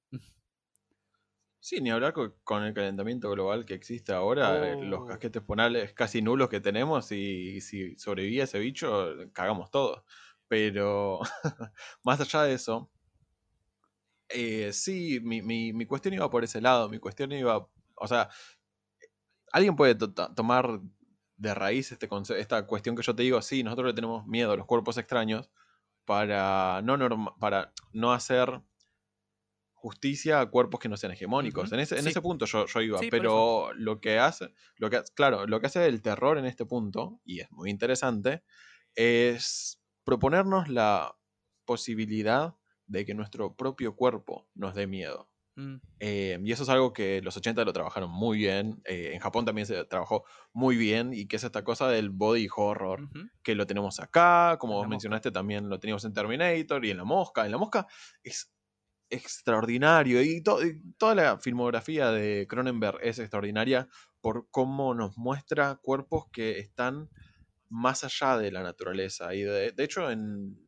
Sí, ni hablar con el calentamiento global que existe ahora, eh, los oh. casquetes ponales casi nulos que tenemos y si sobrevivía ese bicho, cagamos todo. Pero más allá de eso, eh, sí, mi, mi, cuestión iba por ese lado, mi cuestión iba, o sea, alguien puede tomar de raíz este esta cuestión que yo te digo, sí, nosotros le tenemos miedo a los cuerpos extraños para no, para no hacer justicia a cuerpos que no sean hegemónicos. En, ese, en ese punto yo, yo iba, pero lo que hace, lo que, claro, lo que hace el terror en este punto, y es muy interesante, es proponernos la posibilidad de que nuestro propio cuerpo nos dé miedo. Mm. Eh, y eso es algo que los 80 lo trabajaron muy bien. Eh, en Japón también se trabajó muy bien. Y que es esta cosa del body horror. Que lo tenemos acá. Como vos mencionaste, también lo teníamos en Terminator y en La Mosca. En La Mosca es extraordinario. Y, toda la filmografía de Cronenberg es extraordinaria por cómo nos muestra cuerpos que están más allá de la naturaleza. Y de, hecho, en.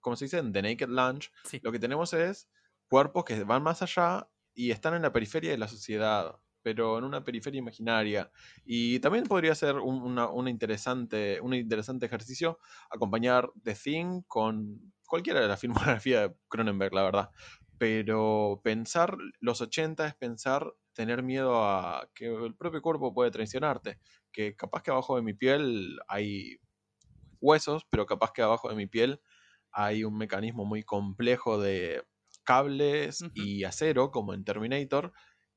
Como se dice, en The Naked Lunch, lo que tenemos es cuerpos que van más allá y están en la periferia de la sociedad, pero en una periferia imaginaria. Y también podría ser un, interesante, un interesante ejercicio acompañar The Thing con cualquiera de la filmografía de Cronenberg, la verdad. Pero pensar los 80 es pensar tener miedo a que el propio cuerpo puede traicionarte. Que capaz que abajo de mi piel hay huesos, pero capaz que abajo de mi piel hay un mecanismo muy complejo de cables y acero, como en Terminator,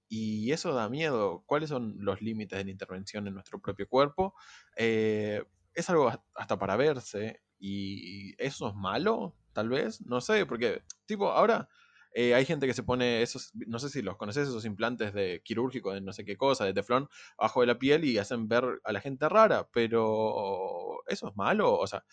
y eso da miedo. ¿Cuáles son los límites de la intervención en nuestro propio cuerpo? Eh, es algo hasta para verse, y eso es malo, tal vez, no sé, porque, tipo, ahora... Eh, hay gente que se pone esos, no sé si los conoces, esos implantes de quirúrgico de no sé qué cosa, de teflón, abajo de la piel y hacen ver a la gente rara, pero eso es malo, o sea,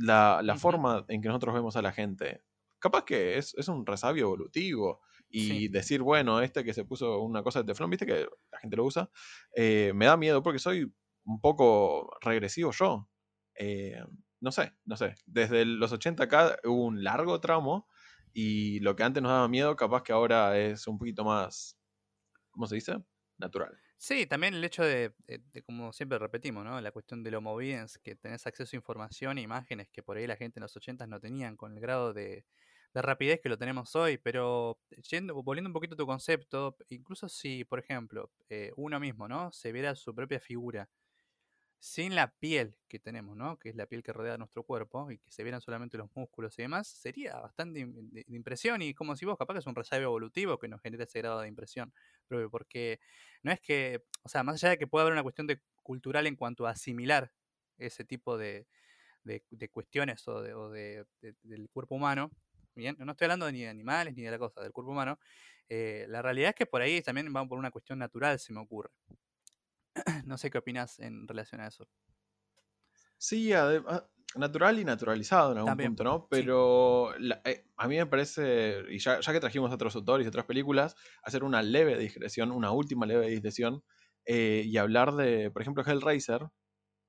la, forma en que nosotros vemos a la gente capaz que es, un resabio evolutivo. Y decir, bueno, este que se puso una cosa de teflón, viste que la gente lo usa, eh, me da miedo porque soy un poco regresivo yo. Eh, no sé, no sé. Desde los 80 acá hubo un largo tramo y lo que antes nos daba miedo, capaz que ahora es un poquito más, ¿cómo se dice? natural. Sí, también el hecho de, como siempre repetimos, ¿no? La cuestión de lo movens, que tenés acceso a información e imágenes que por ahí la gente en los 80 no tenían, con el grado de, de rapidez que lo tenemos hoy, pero yendo, volviendo un poquito a tu concepto, incluso si, por ejemplo, eh, uno mismo, ¿no? Se viera su propia figura sin la piel que tenemos, ¿no? Que es la piel que rodea nuestro cuerpo y que se vieran solamente los músculos y demás, sería bastante de, impresión y como si vos capaz que es un rezago evolutivo que nos genera ese grado de impresión, porque no es que, o sea, más allá de que pueda haber una cuestión de cultural en cuanto a asimilar ese tipo de, de, cuestiones o, de, del cuerpo humano, bien, no estoy hablando ni de animales ni de la cosa, del cuerpo humano, eh, la realidad es que por ahí también vamos por una cuestión natural, se me ocurre. no sé qué opinas en relación a eso. Sí, ah, natural y naturalizado en algún punto, ¿no? Pero eh, a mí me parece, y ya, que trajimos a otros autores y otras películas, hacer una leve digresión, una última leve digresión, eh, y hablar de, por ejemplo, Hellraiser,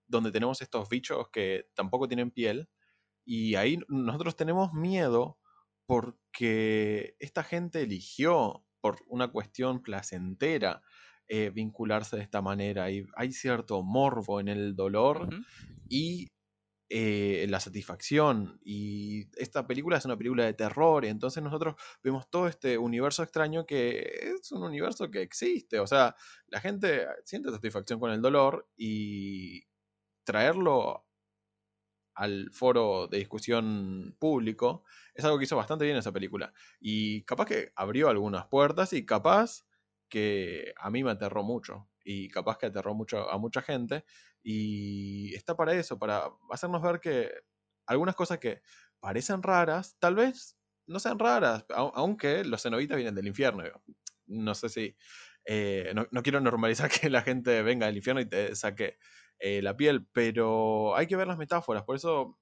donde tenemos estos bichos que tampoco tienen piel, y ahí nosotros tenemos miedo porque esta gente eligió por una cuestión placentera eh, vincularse de esta manera. Y hay cierto morbo en el dolor y eh, la satisfacción. Y esta película es una película de terror. Y entonces nosotros vemos todo este universo extraño que es un universo que existe. O sea, la gente siente satisfacción con el dolor y traerlo al foro de discusión público es algo que hizo bastante bien esa película. Y capaz que abrió algunas puertas y capaz que a mí me aterró mucho y capaz que aterró mucho a mucha gente y está para eso, para hacernos ver que algunas cosas que parecen raras, tal vez no sean raras, aunque los cenobitas vienen del infierno. No sé si, eh, no, quiero normalizar que la gente venga del infierno y te saque eh, la piel, pero hay que ver las metáforas, por eso,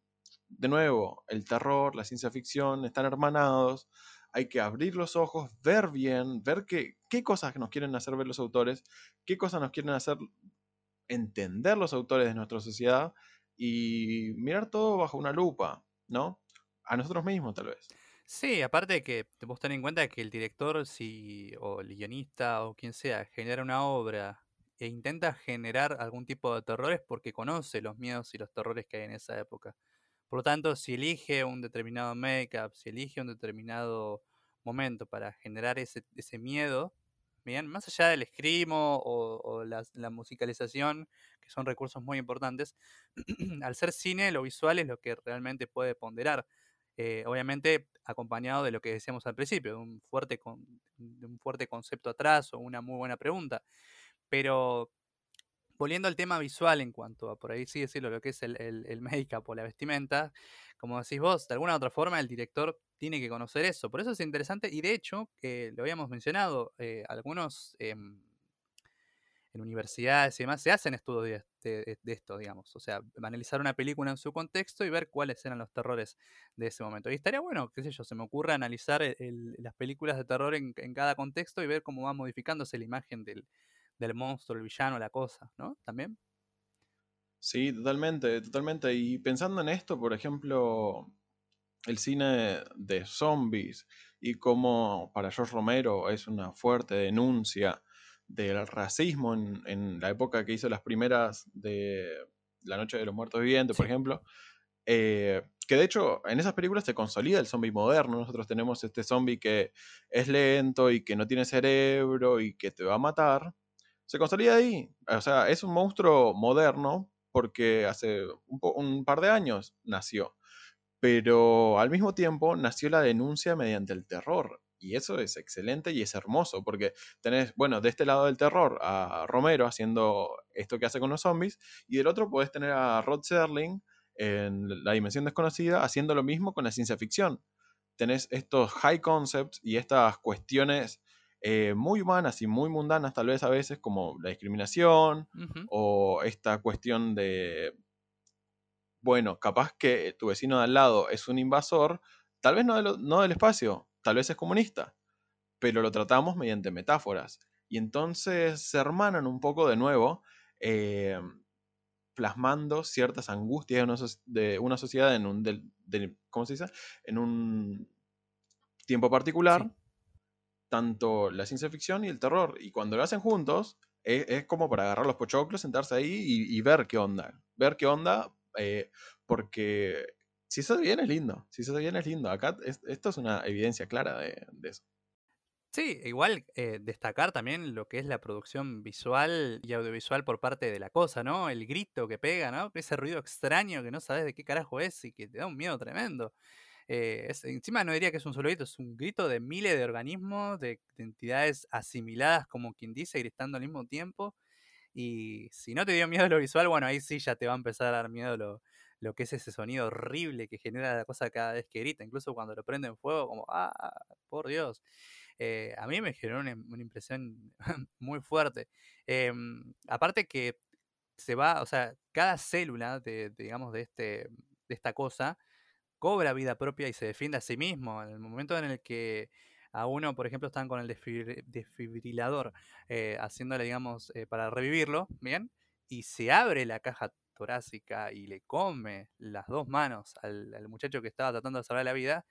de nuevo, el terror, la ciencia ficción están hermanados, hay que abrir los ojos, ver bien, ver qué, qué cosas nos quieren hacer ver los autores, qué cosas nos quieren hacer entender los autores de nuestra sociedad y mirar todo bajo una lupa, ¿no? A nosotros mismos tal vez. Sí, aparte de que vos ten en cuenta que el director si, o el guionista o quien sea genera una obra e intenta generar algún tipo de terrores porque conoce los miedos y los terrores que hay en esa época. Por lo tanto, si elige un determinado make-up, si elige un determinado momento para generar ese, miedo, bien, más allá del escrimo o, la, musicalización, que son recursos muy importantes, al ser cine, lo visual es lo que realmente puede ponderar. Eh, obviamente acompañado de lo que decíamos al principio, un, fuerte de un fuerte concepto atrás o una muy buena pregunta. Pero volviendo al tema visual en cuanto a, por ahí sí decirlo, lo que es el, el, make-up o la vestimenta, como decís vos, de alguna u otra forma el director tiene que conocer eso. Por eso es interesante y de hecho, eh, lo habíamos mencionado, eh, algunos em, en universidades y demás se hacen estudios de, esto, digamos. O sea, analizar una película en su contexto y ver cuáles eran los terrores de ese momento. Y estaría bueno, qué sé yo, se me ocurre analizar las películas de terror en cada contexto y ver cómo va modificándose la imagen del del monstruo, el villano, la cosa, ¿no? También. Sí, totalmente, totalmente. Y pensando en esto, por ejemplo, el cine de zombies y cómo para George Romero es una fuerte denuncia del racismo en, la época que hizo las primeras de La Noche de los Muertos Vivientes, por ejemplo. Eh, que de hecho en esas películas se consolida el zombie moderno. Nosotros tenemos este zombie que es lento y que no tiene cerebro y que te va a matar se consolida ahí. O sea, es un monstruo moderno porque hace un, par de años nació. Pero al mismo tiempo nació la denuncia mediante el terror. Y eso es excelente y es hermoso, porque tenés, bueno, de este lado del terror a Romero haciendo esto que hace con los zombies, y del otro podés tener a Rod Serling en La Dimensión Desconocida haciendo lo mismo con la ciencia ficción. Tenés estos high concepts y estas cuestiones eh, muy humanas y muy mundanas tal vez a veces, como la discriminación o esta cuestión de, bueno, capaz que tu vecino de al lado es un invasor, tal vez no, no del espacio, tal vez es comunista, pero lo tratamos mediante metáforas. Y entonces se hermanan un poco de nuevo, eh, plasmando ciertas angustias de una, sociedad en un, ¿cómo se dice? En un tiempo particular tanto la ciencia ficción y el terror. Y cuando lo hacen juntos, es, como para agarrar los pochoclos, sentarse ahí y, ver qué onda. Ver qué onda, eh, porque si eso bien es lindo. Si eso bien es lindo. Acá esto es una evidencia clara de, eso. Sí, igual eh, destacar también lo que es la producción visual y audiovisual por parte de la cosa, ¿no? El grito que pega, ¿no? Ese ruido extraño que no sabes de qué carajo es y que te da un miedo tremendo. Eh, encima no diría que es un solo grito, es un grito de miles de organismos, de, entidades asimiladas, como quien dice, gritando al mismo tiempo. Y si no te dio miedo lo visual, bueno, ahí sí ya te va a empezar a dar miedo lo, lo que es ese sonido horrible que genera la cosa cada vez que grita, incluso cuando lo prende en fuego, como, ah, por Dios. Eh, a mí me generó una, impresión muy fuerte. Em, aparte que se va, o sea, cada célula de, digamos, de, este, de esta cosa cobra vida propia y se defiende a sí mismo. En el momento en el que a uno, por ejemplo, están con el desfibrilador, eh, haciéndole, digamos, eh, para revivirlo, ¿bien? Y se abre la caja torácica y le come las dos manos al, muchacho que estaba tratando de salvar la vida,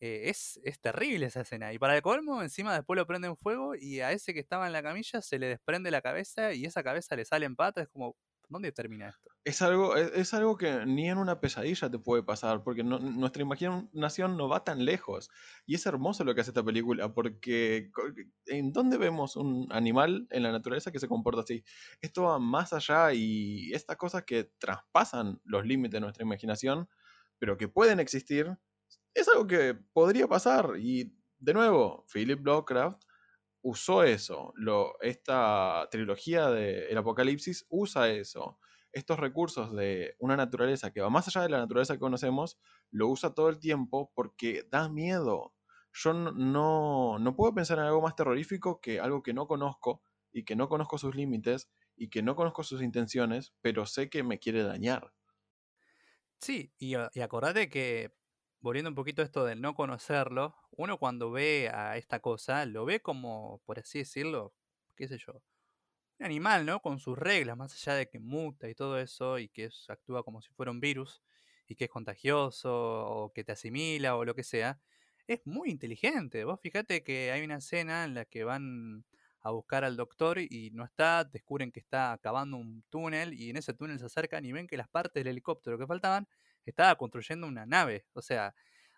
eh, es, es, terrible esa escena. Y para el colmo, encima después lo prende en fuego y a ese que estaba en la camilla se le desprende la cabeza y esa cabeza le sale en patas. Es como, ¿Dónde termina esto? Es algo, e, es, algo que ni en una pesadilla te puede pasar, porque nuestra imaginación no va tan lejos. Y es hermoso lo que hace esta película, porque ¿en dónde vemos un animal en la naturaleza que se comporta así? Esto va más allá y estas cosas que traspasan los límites de nuestra imaginación, pero que pueden existir, es algo que podría pasar. Y de nuevo, Philip Lovecraft usó eso. Lo, esta trilogía de El Apocalipsis usa eso. Estos recursos de una naturaleza que va más allá de la naturaleza que conocemos, lo usa todo el tiempo porque da miedo. Yo no, no puedo pensar en algo más terrorífico que algo que no conozco y que no conozco sus límites y que no conozco sus intenciones, pero sé que me quiere dañar. Sí, y, y acordate que volviendo un poquito a esto del no conocerlo, uno cuando ve a esta cosa, lo ve como, por así decirlo, qué sé yo, un animal, ¿no? Con sus reglas, más allá de que muta y todo eso, y que actúa como si fuera un virus, y que es contagioso, o que te asimila, o lo que sea, es muy inteligente. Vos fíjate que hay una escena en la que van a buscar al doctor y no está, descubren que está cavando un túnel, y en ese túnel se acercan y ven que las partes del helicóptero que faltaban estaba construyendo una nave. O sea,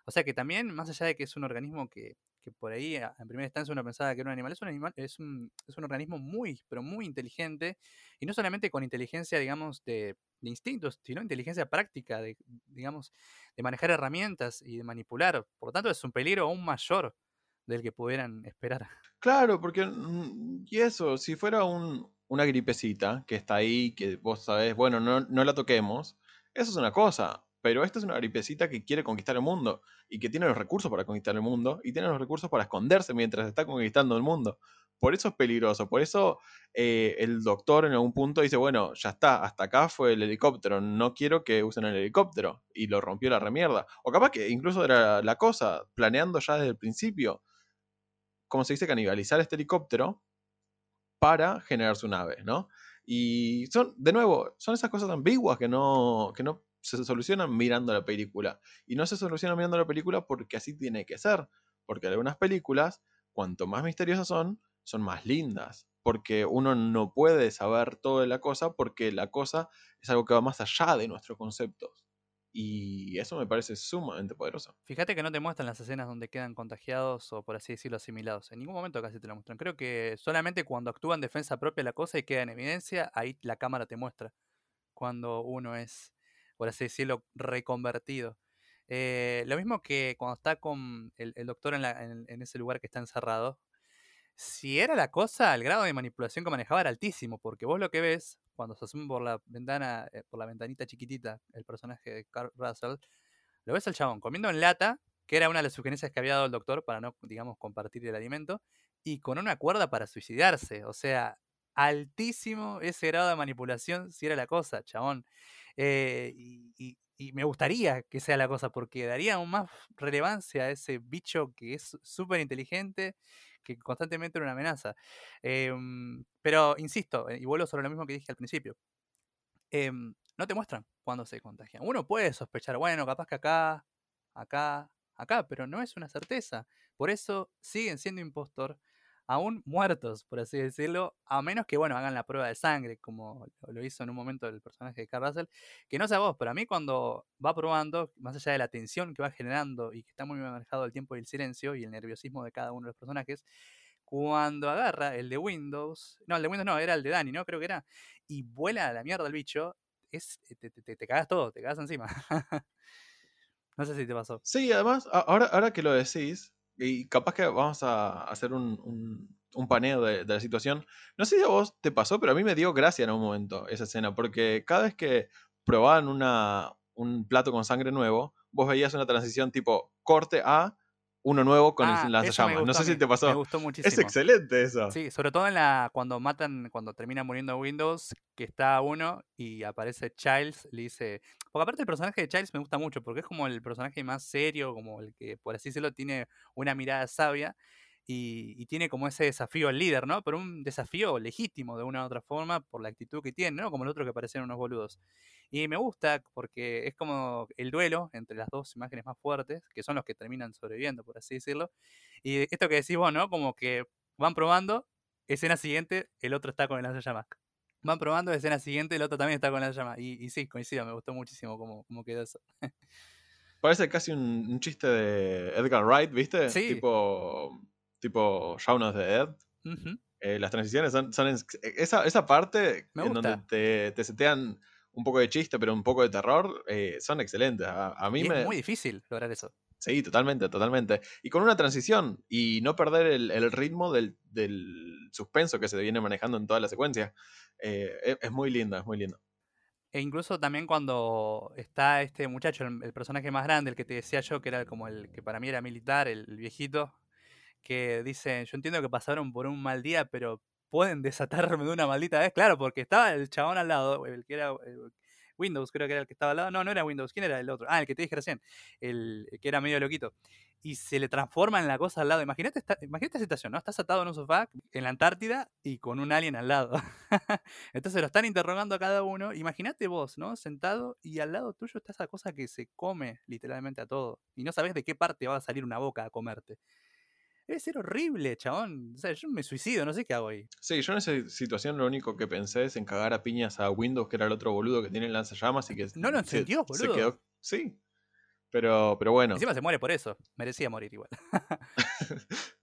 o sea que también, más allá de que es un organismo que, que por ahí en primera instancia uno pensaba que era un animal, es un animal, es un, es un organismo muy, pero muy inteligente, y no solamente con inteligencia, digamos, de, de instintos, sino inteligencia práctica, de, digamos, de manejar herramientas y de manipular. Por lo tanto, es un peligro aún mayor del que pudieran esperar. Claro, porque, mm, y eso, si fuera un, una gripecita que está ahí, que vos sabés, bueno, no, no la toquemos, eso es una cosa. Pero esta es una gripecita que quiere conquistar el mundo y que tiene los recursos para conquistar el mundo y tiene los recursos para esconderse mientras está conquistando el mundo. Por eso es peligroso, por eso eh, el doctor en algún punto dice, bueno, ya está, hasta acá fue el helicóptero, no quiero que usen el helicóptero. Y lo rompió la remierda. O capaz que incluso era la cosa, planeando ya desde el principio, como se dice, canibalizar este helicóptero para generar su nave, ¿no? Y son, de nuevo, son esas cosas ambiguas que no, que no se solucionan mirando la película. Y no se solucionan mirando la película porque así tiene que ser. Porque algunas películas, cuanto más misteriosas son, son más lindas. Porque uno no puede saber todo de la cosa porque la cosa es algo que va más allá de nuestros conceptos. Y eso me parece sumamente poderoso. Fíjate que no te muestran las escenas donde quedan contagiados o por así decirlo asimilados. En ningún momento casi te lo muestran. Creo que solamente cuando actúa en defensa propia la cosa y queda en evidencia, ahí la cámara te muestra. Cuando uno es por así decirlo, reconvertido. Eh, lo mismo que cuando está con el, doctor en, ese lugar que está encerrado. Si era la cosa, el grado de manipulación que manejaba era altísimo, porque vos lo que ves cuando se asoma por la ventana, eh, por la ventanita chiquitita, el personaje de Carl Russell, lo ves al chabón comiendo en lata, que era una de las sugerencias que había dado el doctor para no, digamos, compartir el alimento, y con una cuerda para suicidarse. O sea, altísimo ese grado de manipulación si era la cosa, chabón. Eh, y, me gustaría que sea la cosa, porque daría aún más relevancia a ese bicho que es súper inteligente, que constantemente era una amenaza. Em, pero insisto, y vuelvo sobre lo mismo que dije al principio. Em, no te muestran cuando se contagian. Uno puede sospechar, bueno, capaz que acá, acá, acá, pero no es una certeza. Por eso siguen siendo impostor, aún muertos, por así decirlo, a menos que, bueno, hagan la prueba de sangre, como lo hizo en un momento el personaje de Carl Russell. Que no sé vos, pero a mí cuando va probando, más allá de la tensión que va generando y que está muy manejado el tiempo y el silencio y el nerviosismo de cada uno de los personajes, cuando agarra el de Windows, no, el de Windows no, era el de Dani, ¿no? Creo que era, y vuela a la mierda el bicho, es, te, te, te cagas todo, te cagas encima. no sé si te pasó. Sí, además, ahora, ahora que lo decís, y capaz que vamos a hacer un, un, paneo de, de, la situación. No sé si a vos te pasó, pero a mí me dio gracia en un momento esa escena, porque cada vez que probaban una, un plato con sangre nuevo, vos veías una transición tipo corte a uno nuevo con ah, el lanzallamas. No sé si te pasó. Me gustó muchísimo. Es excelente eso. Sí, sobre todo en la cuando matan, cuando termina muriendo Windows, que está uno y aparece Childs, le dice. Porque aparte el personaje de Childs me gusta mucho, porque es como el personaje más serio, como el que, por así decirlo, tiene una mirada sabia. Y, y, tiene como ese desafío al líder, ¿no? Pero un desafío legítimo de una u otra forma por la actitud que tiene, ¿no? Como el otro que parecen unos boludos. Y me gusta porque es como el duelo entre las dos imágenes más fuertes, que son los que terminan sobreviviendo, por así decirlo. Y esto que decís vos, ¿no? Como que van probando, escena siguiente, el otro está con el lanzallamas. Van probando, escena siguiente, el otro también está con el lanzallamas. Y, y sí, coincido, me gustó muchísimo cómo, cómo quedó eso. Parece casi un, un, chiste de Edgar Wright, ¿viste? Sí. Tipo, tipo Shaun of the Dead. Uh -huh. eh, las transiciones son, son esa, esa parte Me en gusta. donde te, te setean un poco de chiste, pero un poco de terror, eh, son excelentes. A, a mí y me... Es muy difícil lograr eso. Sí, totalmente, totalmente. Y con una transición y no perder el, el ritmo del, del, suspenso que se viene manejando en toda la secuencia. Eh, es, es, muy linda, es muy linda. E incluso también cuando está este muchacho, el, el, personaje más grande, el que te decía yo, que era como el que para mí era militar, el, el viejito, que dice, yo entiendo que pasaron por un mal día, pero pueden desatarme de una maldita vez. Claro, porque estaba el chabón al lado, el que era el Windows, creo que era el que estaba al lado. No, no era Windows. ¿Quién era el otro? Ah, el que te dije recién. El, el que era medio loquito. Y se le transforma en la cosa al lado. Imagínate esta, imagínate esta situación, ¿no? Estás atado en un sofá en la Antártida y con un alien al lado. Entonces lo están interrogando a cada uno. Imagínate vos, ¿no? Sentado y al lado tuyo está esa cosa que se come literalmente a todo. Y no sabes de qué parte va a salir una boca a comerte. Debe ser horrible, chabón. O sea, yo me suicido, no sé qué hago ahí. Sí, yo en esa situación lo único que pensé es en cagar a piñas a Windows, que era el otro boludo que tiene el lanzallamas y que. No lo encendió, se, boludo. Se quedó. Sí. Pero, pero bueno. Encima se muere por eso. Merecía morir igual.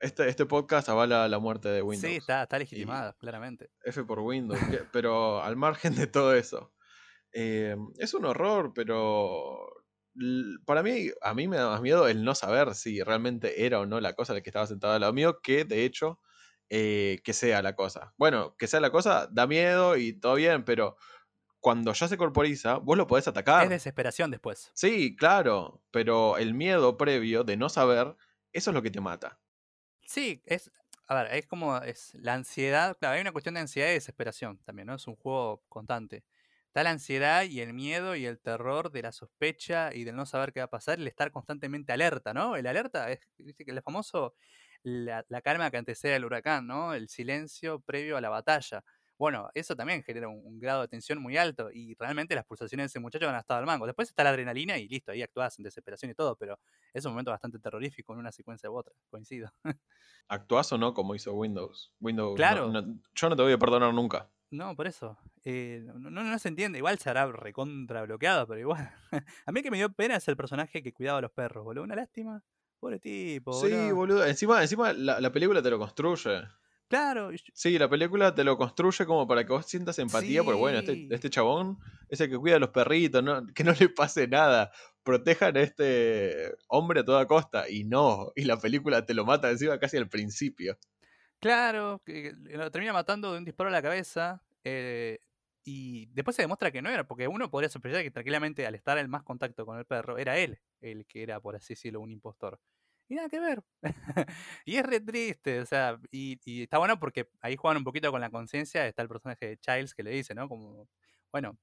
este, este podcast avala la muerte de Windows. Sí, está, está legitimada, y claramente. F por Windows. pero al margen de todo eso. Eh, es un horror, pero para mí, a mí me da más miedo el no saber si realmente era o no la cosa la que estaba sentado al lado mío, que de hecho, eh, que sea la cosa. Bueno, que sea la cosa da miedo y todo bien, pero cuando ya se corporiza, vos lo podés atacar. Es desesperación después. Sí, claro, pero el miedo previo de no saber, eso es lo que te mata. Sí, es, a ver, es como es la ansiedad, claro, hay una cuestión de ansiedad y desesperación también, ¿no? Es un juego constante. Está la ansiedad y el miedo y el terror de la sospecha y del no saber qué va a pasar, el estar constantemente alerta, ¿no? El alerta es el famoso la, la, calma que antecede al huracán, ¿no? El silencio previo a la batalla. Bueno, eso también genera un, un, grado de tensión muy alto y realmente las pulsaciones de ese muchacho van a estar al mango. Después está la adrenalina y listo, ahí actúas en desesperación y todo, pero es un momento bastante terrorífico en una secuencia u otra, coincido. ¿Actuás o no como hizo Windows? Windows claro. No, no, yo no te voy a perdonar nunca. No, por eso. Eh, no, no, no, se entiende. Igual se hará recontra bloqueado, pero igual. a mí que me dio pena es el personaje que cuidaba a los perros, boludo. Una lástima. Pobre tipo. Sí, boludo. Encima, encima la, la, película te lo construye. Claro. Sí, la película te lo construye como para que vos sientas empatía, sí. porque bueno, este, este chabón es el que cuida a los perritos, ¿no? que no le pase nada. Protejan a este hombre a toda costa. Y no, y la película te lo mata encima casi al principio. Claro, que lo termina matando de un disparo a la cabeza. Eh, y después se demuestra que no era, porque uno podría sospechar que tranquilamente al estar en más contacto con el perro, era él el que era, por así decirlo, un impostor. Y nada que ver. y es re triste, o sea, y, está bueno porque ahí juegan un poquito con la conciencia, está el personaje de Childs que le dice, ¿no? Como, bueno,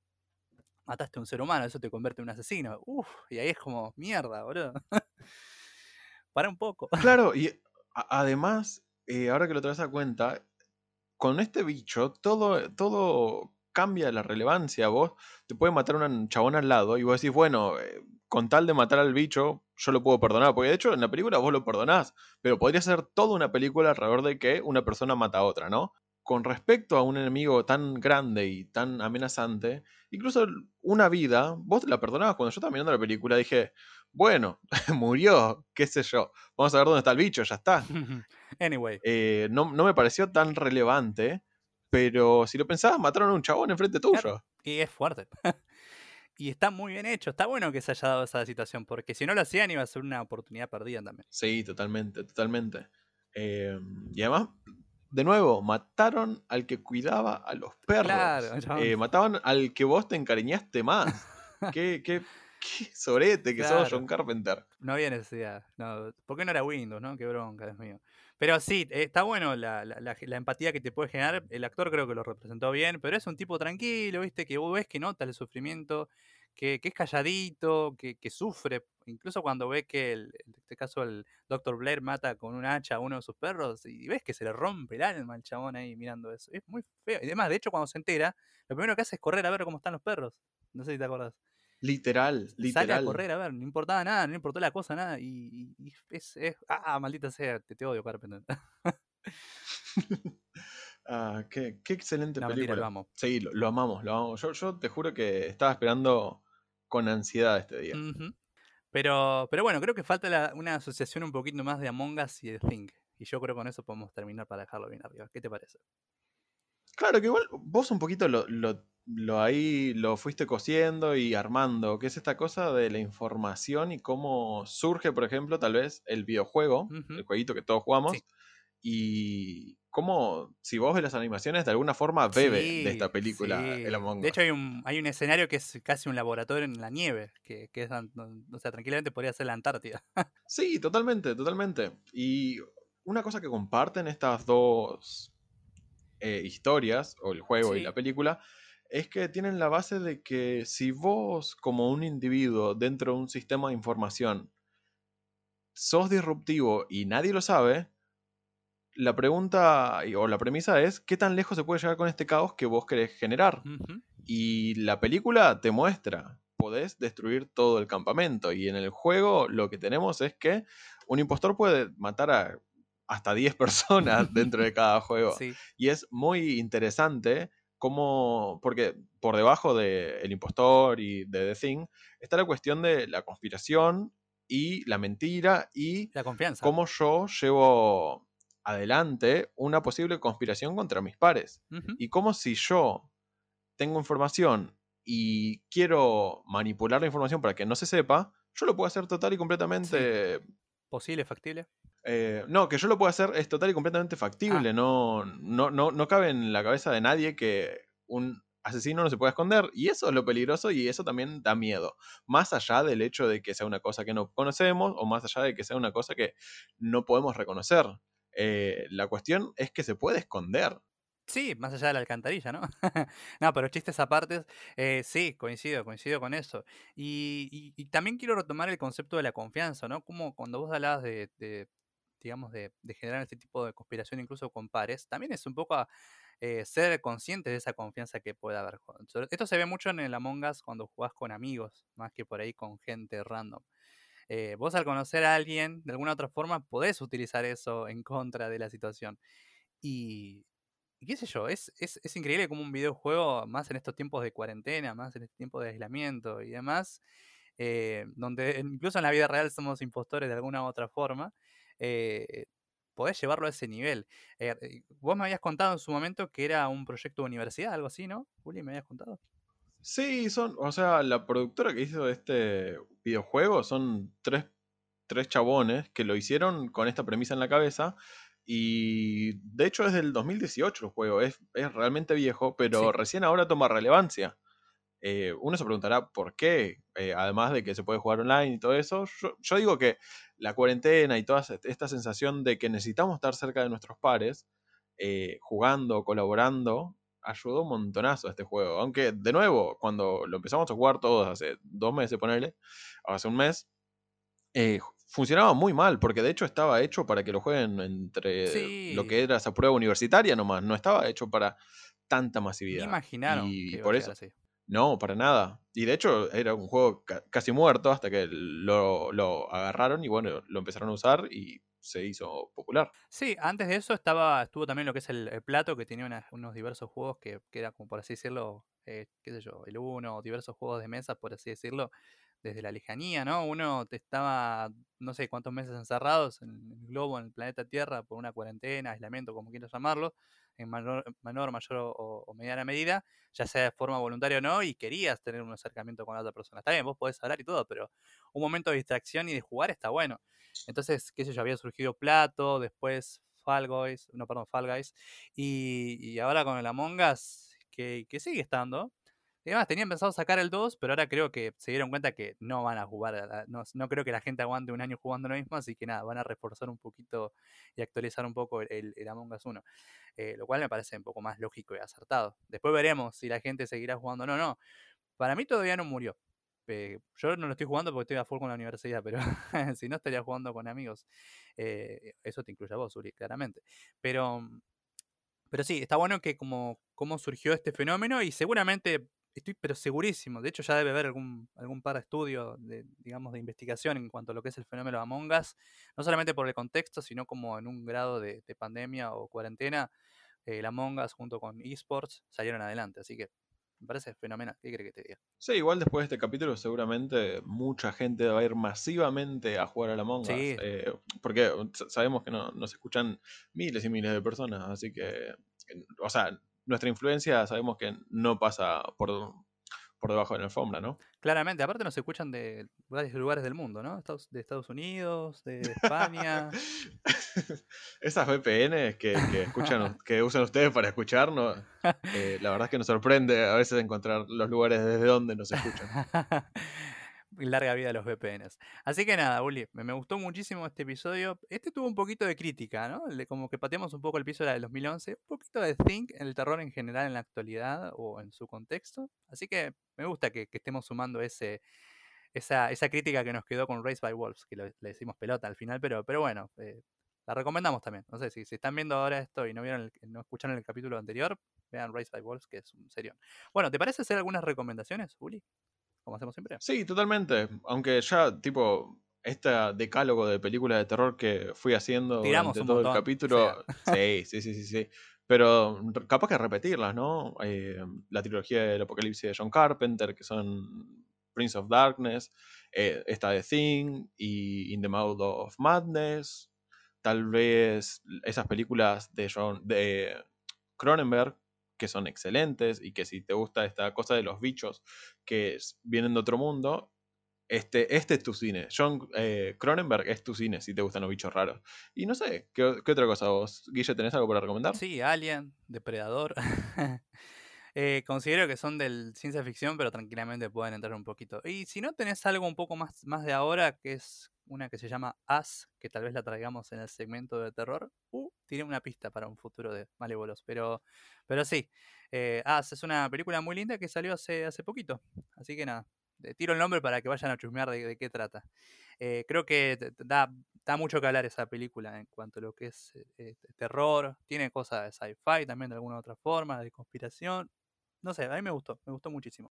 mataste a un ser humano, eso te convierte en un asesino. Uf, y ahí es como, mierda, boludo. Para un poco. Claro, y además, eh, ahora que lo traes a cuenta, con este bicho todo, todo cambia la relevancia. Vos te puede matar un chabón al lado y vos decís, bueno, eh, con tal de matar al bicho, yo lo puedo perdonar. Porque de hecho en la película vos lo perdonás, pero podría ser toda una película alrededor de que una persona mata a otra, ¿no? Con respecto a un enemigo tan grande y tan amenazante, incluso una vida, vos la perdonabas. Cuando yo estaba mirando la película dije, bueno, murió, qué sé yo. Vamos a ver dónde está el bicho, ya está. anyway. Eh, no, no, me pareció tan relevante, pero si lo pensabas, mataron a un chabón enfrente tuyo. Y es fuerte. y está muy bien hecho. Está bueno que se haya dado esa situación, porque si no lo hacían iba a ser una oportunidad perdida también. Sí, totalmente, totalmente. Em, y además, de nuevo, mataron al que cuidaba a los perros. Claro, eh, mataban al que vos te encariñaste más. qué, qué, qué sobrete que sos John Carpenter. No había necesidad. No, ¿Por qué no era Windows, no? Qué bronca, Dios mío. Pero sí, eh, está bueno la, la, la, empatía que te puede generar. El actor creo que lo representó bien, pero es un tipo tranquilo, ¿viste? Que vos ves que nota el sufrimiento, que, que es calladito, que, sufre. Incluso cuando ves que, el, en este caso, el Dr. Blair mata con un hacha a uno de sus perros y ves que se le rompe el alma al chabón ahí mirando eso. Es muy feo. Y además, de hecho, cuando se entera, lo primero que hace es correr a ver cómo están los perros. No sé si te acordás. Literal, literal. Sale a correr, a ver, no importaba nada, no importó la cosa, nada. Y, es, Ah, maldita sea, te, odio, Carpenter. ah, qué, qué, excelente película. lo amo. Sí, lo, amamos, lo amamos. Yo, yo, te juro que estaba esperando con ansiedad este día. pero, pero bueno, creo que falta una asociación un poquito más de Among Us y de Think. Y yo creo que con eso podemos terminar para dejarlo bien arriba. ¿Qué te parece? Claro, que igual vos un poquito lo, lo, ahí lo fuiste cosiendo y armando, que es esta cosa de la información y cómo surge, por ejemplo, tal vez el videojuego, el jueguito que todos jugamos, y cómo, si vos ves las animaciones, de alguna forma bebe de esta película el Among Us. De hecho, hay un, hay un escenario que es casi un laboratorio en la nieve, que, que es, o sea, tranquilamente podría ser la Antártida. sí, totalmente, totalmente. Y una cosa que comparten estas dos eh, historias, o el juego y la película, es que tienen la base de que si vos, como un individuo dentro de un sistema de información, sos disruptivo y nadie lo sabe, la pregunta o la premisa es qué tan lejos se puede llegar con este caos que vos querés generar. Y la película te muestra, podés destruir todo el campamento. Y en el juego lo que tenemos es que un impostor puede matar a hasta 10 personas dentro de cada juego. Y es muy interesante cómo, porque por debajo del el impostor y de The Thing está la cuestión de la conspiración y la mentira y la confianza. cómo yo llevo adelante una posible conspiración contra mis pares. Y cómo si yo tengo información y quiero manipular la información para que no se sepa, yo lo puedo hacer total y completamente... Posible, factible. Eh, no, que yo lo pueda hacer es total y completamente factible. Ah. No, no, no, no cabe en la cabeza de nadie que un asesino no se pueda esconder. Y eso es lo peligroso y eso también da miedo. Más allá del hecho de que sea una cosa que no conocemos o más allá de que sea una cosa que no podemos reconocer. Eh, la cuestión es que se puede esconder. Sí, más allá de la alcantarilla, ¿no? no, pero chistes aparte, eh, sí, coincido, coincido con eso. Y, y, también quiero retomar el concepto de la confianza, ¿no? Como cuando vos hablabas de, digamos, de, generar este tipo de conspiración incluso con pares, también es un poco eh, ser consciente de esa confianza que puede haber. Esto se ve mucho en el Among Us cuando jugás con amigos, más que por ahí con gente random. Eh, vos al conocer a alguien, de alguna otra forma, podés utilizar eso en contra de la situación. Y, qué sé yo, es, es, es, increíble como un videojuego, más en estos tiempos de cuarentena, más en este tiempo de aislamiento y demás, eh, donde incluso en la vida real somos impostores de alguna u otra forma, eh, podés llevarlo a ese nivel. Eh, eh, vos me habías contado en su momento que era un proyecto de universidad, algo así, ¿no? Juli, ¿me habías contado? Sí, son, o sea, la productora que hizo este videojuego son tres, tres chabones que lo hicieron con esta premisa en la cabeza. Y de hecho es del 2018 el juego, es, es realmente viejo, pero recién ahora toma relevancia. Eh, uno se preguntará por qué, eh, además de que se puede jugar online y todo eso. Yo, digo que la cuarentena y toda esta sensación de que necesitamos estar cerca de nuestros pares, eh, jugando, colaborando, ayudó un montonazo a este juego. Aunque, de nuevo, cuando lo empezamos a jugar todos hace dos meses, ponerle, hace un mes, funcionaba muy mal, porque de hecho estaba hecho para que lo jueguen entre lo que era esa prueba universitaria nomás, no estaba hecho para tanta masividad. imaginaron y por eso, No, para nada. Y de hecho era un juego casi muerto hasta que lo, lo, agarraron y bueno, lo empezaron a usar y se hizo popular. Sí, antes de eso estaba estuvo también lo que es el, plato, que tenía unos diversos juegos que, que, era como por así decirlo, eh, qué sé yo, el uno, diversos juegos de mesa, por así decirlo, desde la lejanía, ¿no? Uno estaba no sé cuántos meses encerrados en el globo, en el planeta Tierra, por una cuarentena, aislamiento, como quieras llamarlo, en menor, mayor o, mediana medida, ya sea de forma voluntaria o no, y querías tener un acercamiento con la otra persona. Está bien, vos podés hablar y todo, pero un momento de distracción y de jugar está bueno. Entonces, qué sé yo, había surgido Plato, después Fall Guys, no, perdón, Fall Guys, y, ahora con el Among Us, que, que sigue estando, además, tenían pensado sacar el 2, pero ahora creo que se dieron cuenta que no van a jugar. No, no, creo que la gente aguante un año jugando lo mismo, así que nada, van a reforzar un poquito y actualizar un poco el, el Among Us 1. Eh, lo cual me parece un poco más lógico y acertado. Después veremos si la gente seguirá jugando o no. No, para mí todavía no murió. Eh, yo no lo estoy jugando porque estoy a full con la universidad, pero si no estaría jugando con amigos. Eh, eso te incluye a vos, Uri, claramente. Pero, pero sí, está bueno que como, como surgió este fenómeno y seguramente estoy pero segurísimo, de hecho ya debe haber algún, algún par de estudios, de, digamos, de investigación en cuanto a lo que es el fenómeno de Among Us, no solamente por el contexto, sino como en un grado de, pandemia o cuarentena, eh, el Among Us junto con esports salieron adelante, así que me parece fenomenal, ¿qué crees que te diga? Sí, igual después de este capítulo seguramente mucha gente va a ir masivamente a jugar a la Among Us, eh, porque sabemos que no, nos escuchan miles y miles de personas, así que, o sea, nuestra influencia sabemos que no pasa por, por debajo de la alfombra, ¿no? Claramente, aparte nos escuchan de varios lugares del mundo, ¿no? De Estados Unidos, de España. Esas VPN que, que, escuchan, que usan ustedes para escucharnos, eh, la verdad es que nos sorprende a veces encontrar los lugares desde donde nos escuchan. larga vida a los VPNs. Así que nada, Uli, me, gustó muchísimo este episodio. Este tuvo un poquito de crítica, ¿no? como que pateamos un poco el piso de la del 2011, un poquito de think el terror en general en la actualidad o en su contexto. Así que me gusta que, estemos sumando esa, crítica que nos quedó con Race by Wolves, que le decimos pelota al final, pero, bueno, eh, la recomendamos también. No sé, si, están viendo ahora esto y no vieron no escucharon el capítulo anterior, vean Race by Wolves, que es un serio. Bueno, ¿te parece hacer algunas recomendaciones, Uli? Como hacemos siempre. Sí, totalmente. Aunque ya, tipo, este decálogo de películas de terror que fui haciendo durante todo el capítulo. Sí, sí, sí, sí, sí. Pero capaz que repetirlas, ¿no? Eh, la trilogía del Apocalipsis de John Carpenter, que son Prince of Darkness, eh, esta de Thing y In the Mouth of Madness. Tal vez esas películas de John de Cronenberg, que son excelentes y que si te gusta esta cosa de los bichos que vienen de otro mundo, este, este es tu cine. John eh, Cronenberg es tu cine si te gustan los bichos raros. Y no sé, ¿qué, otra cosa vos, Guille, tenés algo para recomendar? Sí, Alien, Depredador. Eh, considero que son del ciencia ficción, pero tranquilamente pueden entrar un poquito. Y si no tenés algo un poco más, más de ahora, que es una que se llama As, que tal vez la traigamos en el segmento de terror, uh, tiene una pista para un futuro de Malévolos. Pero, pero sí, eh, As es una película muy linda que salió hace, hace poquito. Así que nada, tiro el nombre para que vayan a chusmear de, qué trata. Eh, creo que da, da, mucho que hablar esa película en cuanto a lo que es eh, terror. Tiene cosas de sci-fi también de alguna otra forma, de conspiración. No sé, a mí me gustó, me gustó muchísimo.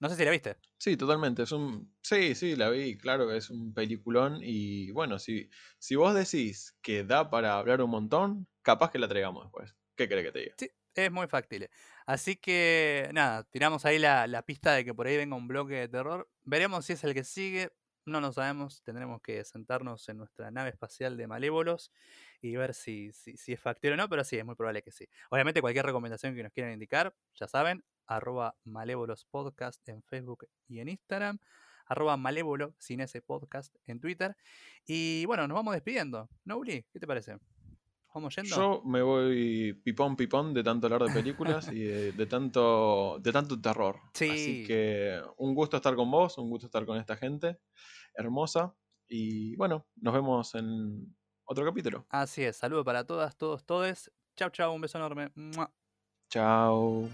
No sé si la viste. Sí, totalmente. Es un. Sí, sí, la vi, claro es un peliculón. Y bueno, si, si vos decís que da para hablar un montón, capaz que la traigamos después. ¿Qué crees que te diga? Sí, es muy factible. Así que nada, tiramos ahí la, la pista de que por ahí venga un bloque de terror. Veremos si es el que sigue. No lo sabemos. Tendremos que sentarnos en nuestra nave espacial de malévolos y ver si, si, si es factible o no, pero sí, es muy probable que sí. Obviamente, cualquier recomendación que nos quieran indicar, ya saben, arroba Malévolos Podcast en Facebook y en Instagram, arroba Malévolo sin ese podcast en Twitter. Y bueno, nos vamos despidiendo. ¿No, Uli? ¿Qué te parece? ¿Vamos yendo? Yo me voy pipón pipón de tanto hablar de películas y de, tanto, de tanto terror. Así que un gusto estar con vos, un gusto estar con esta gente hermosa. Y bueno, nos vemos en otro capítulo. Así es, saludo para todas, todos, todes. Chao, chao, un beso enorme. Chao.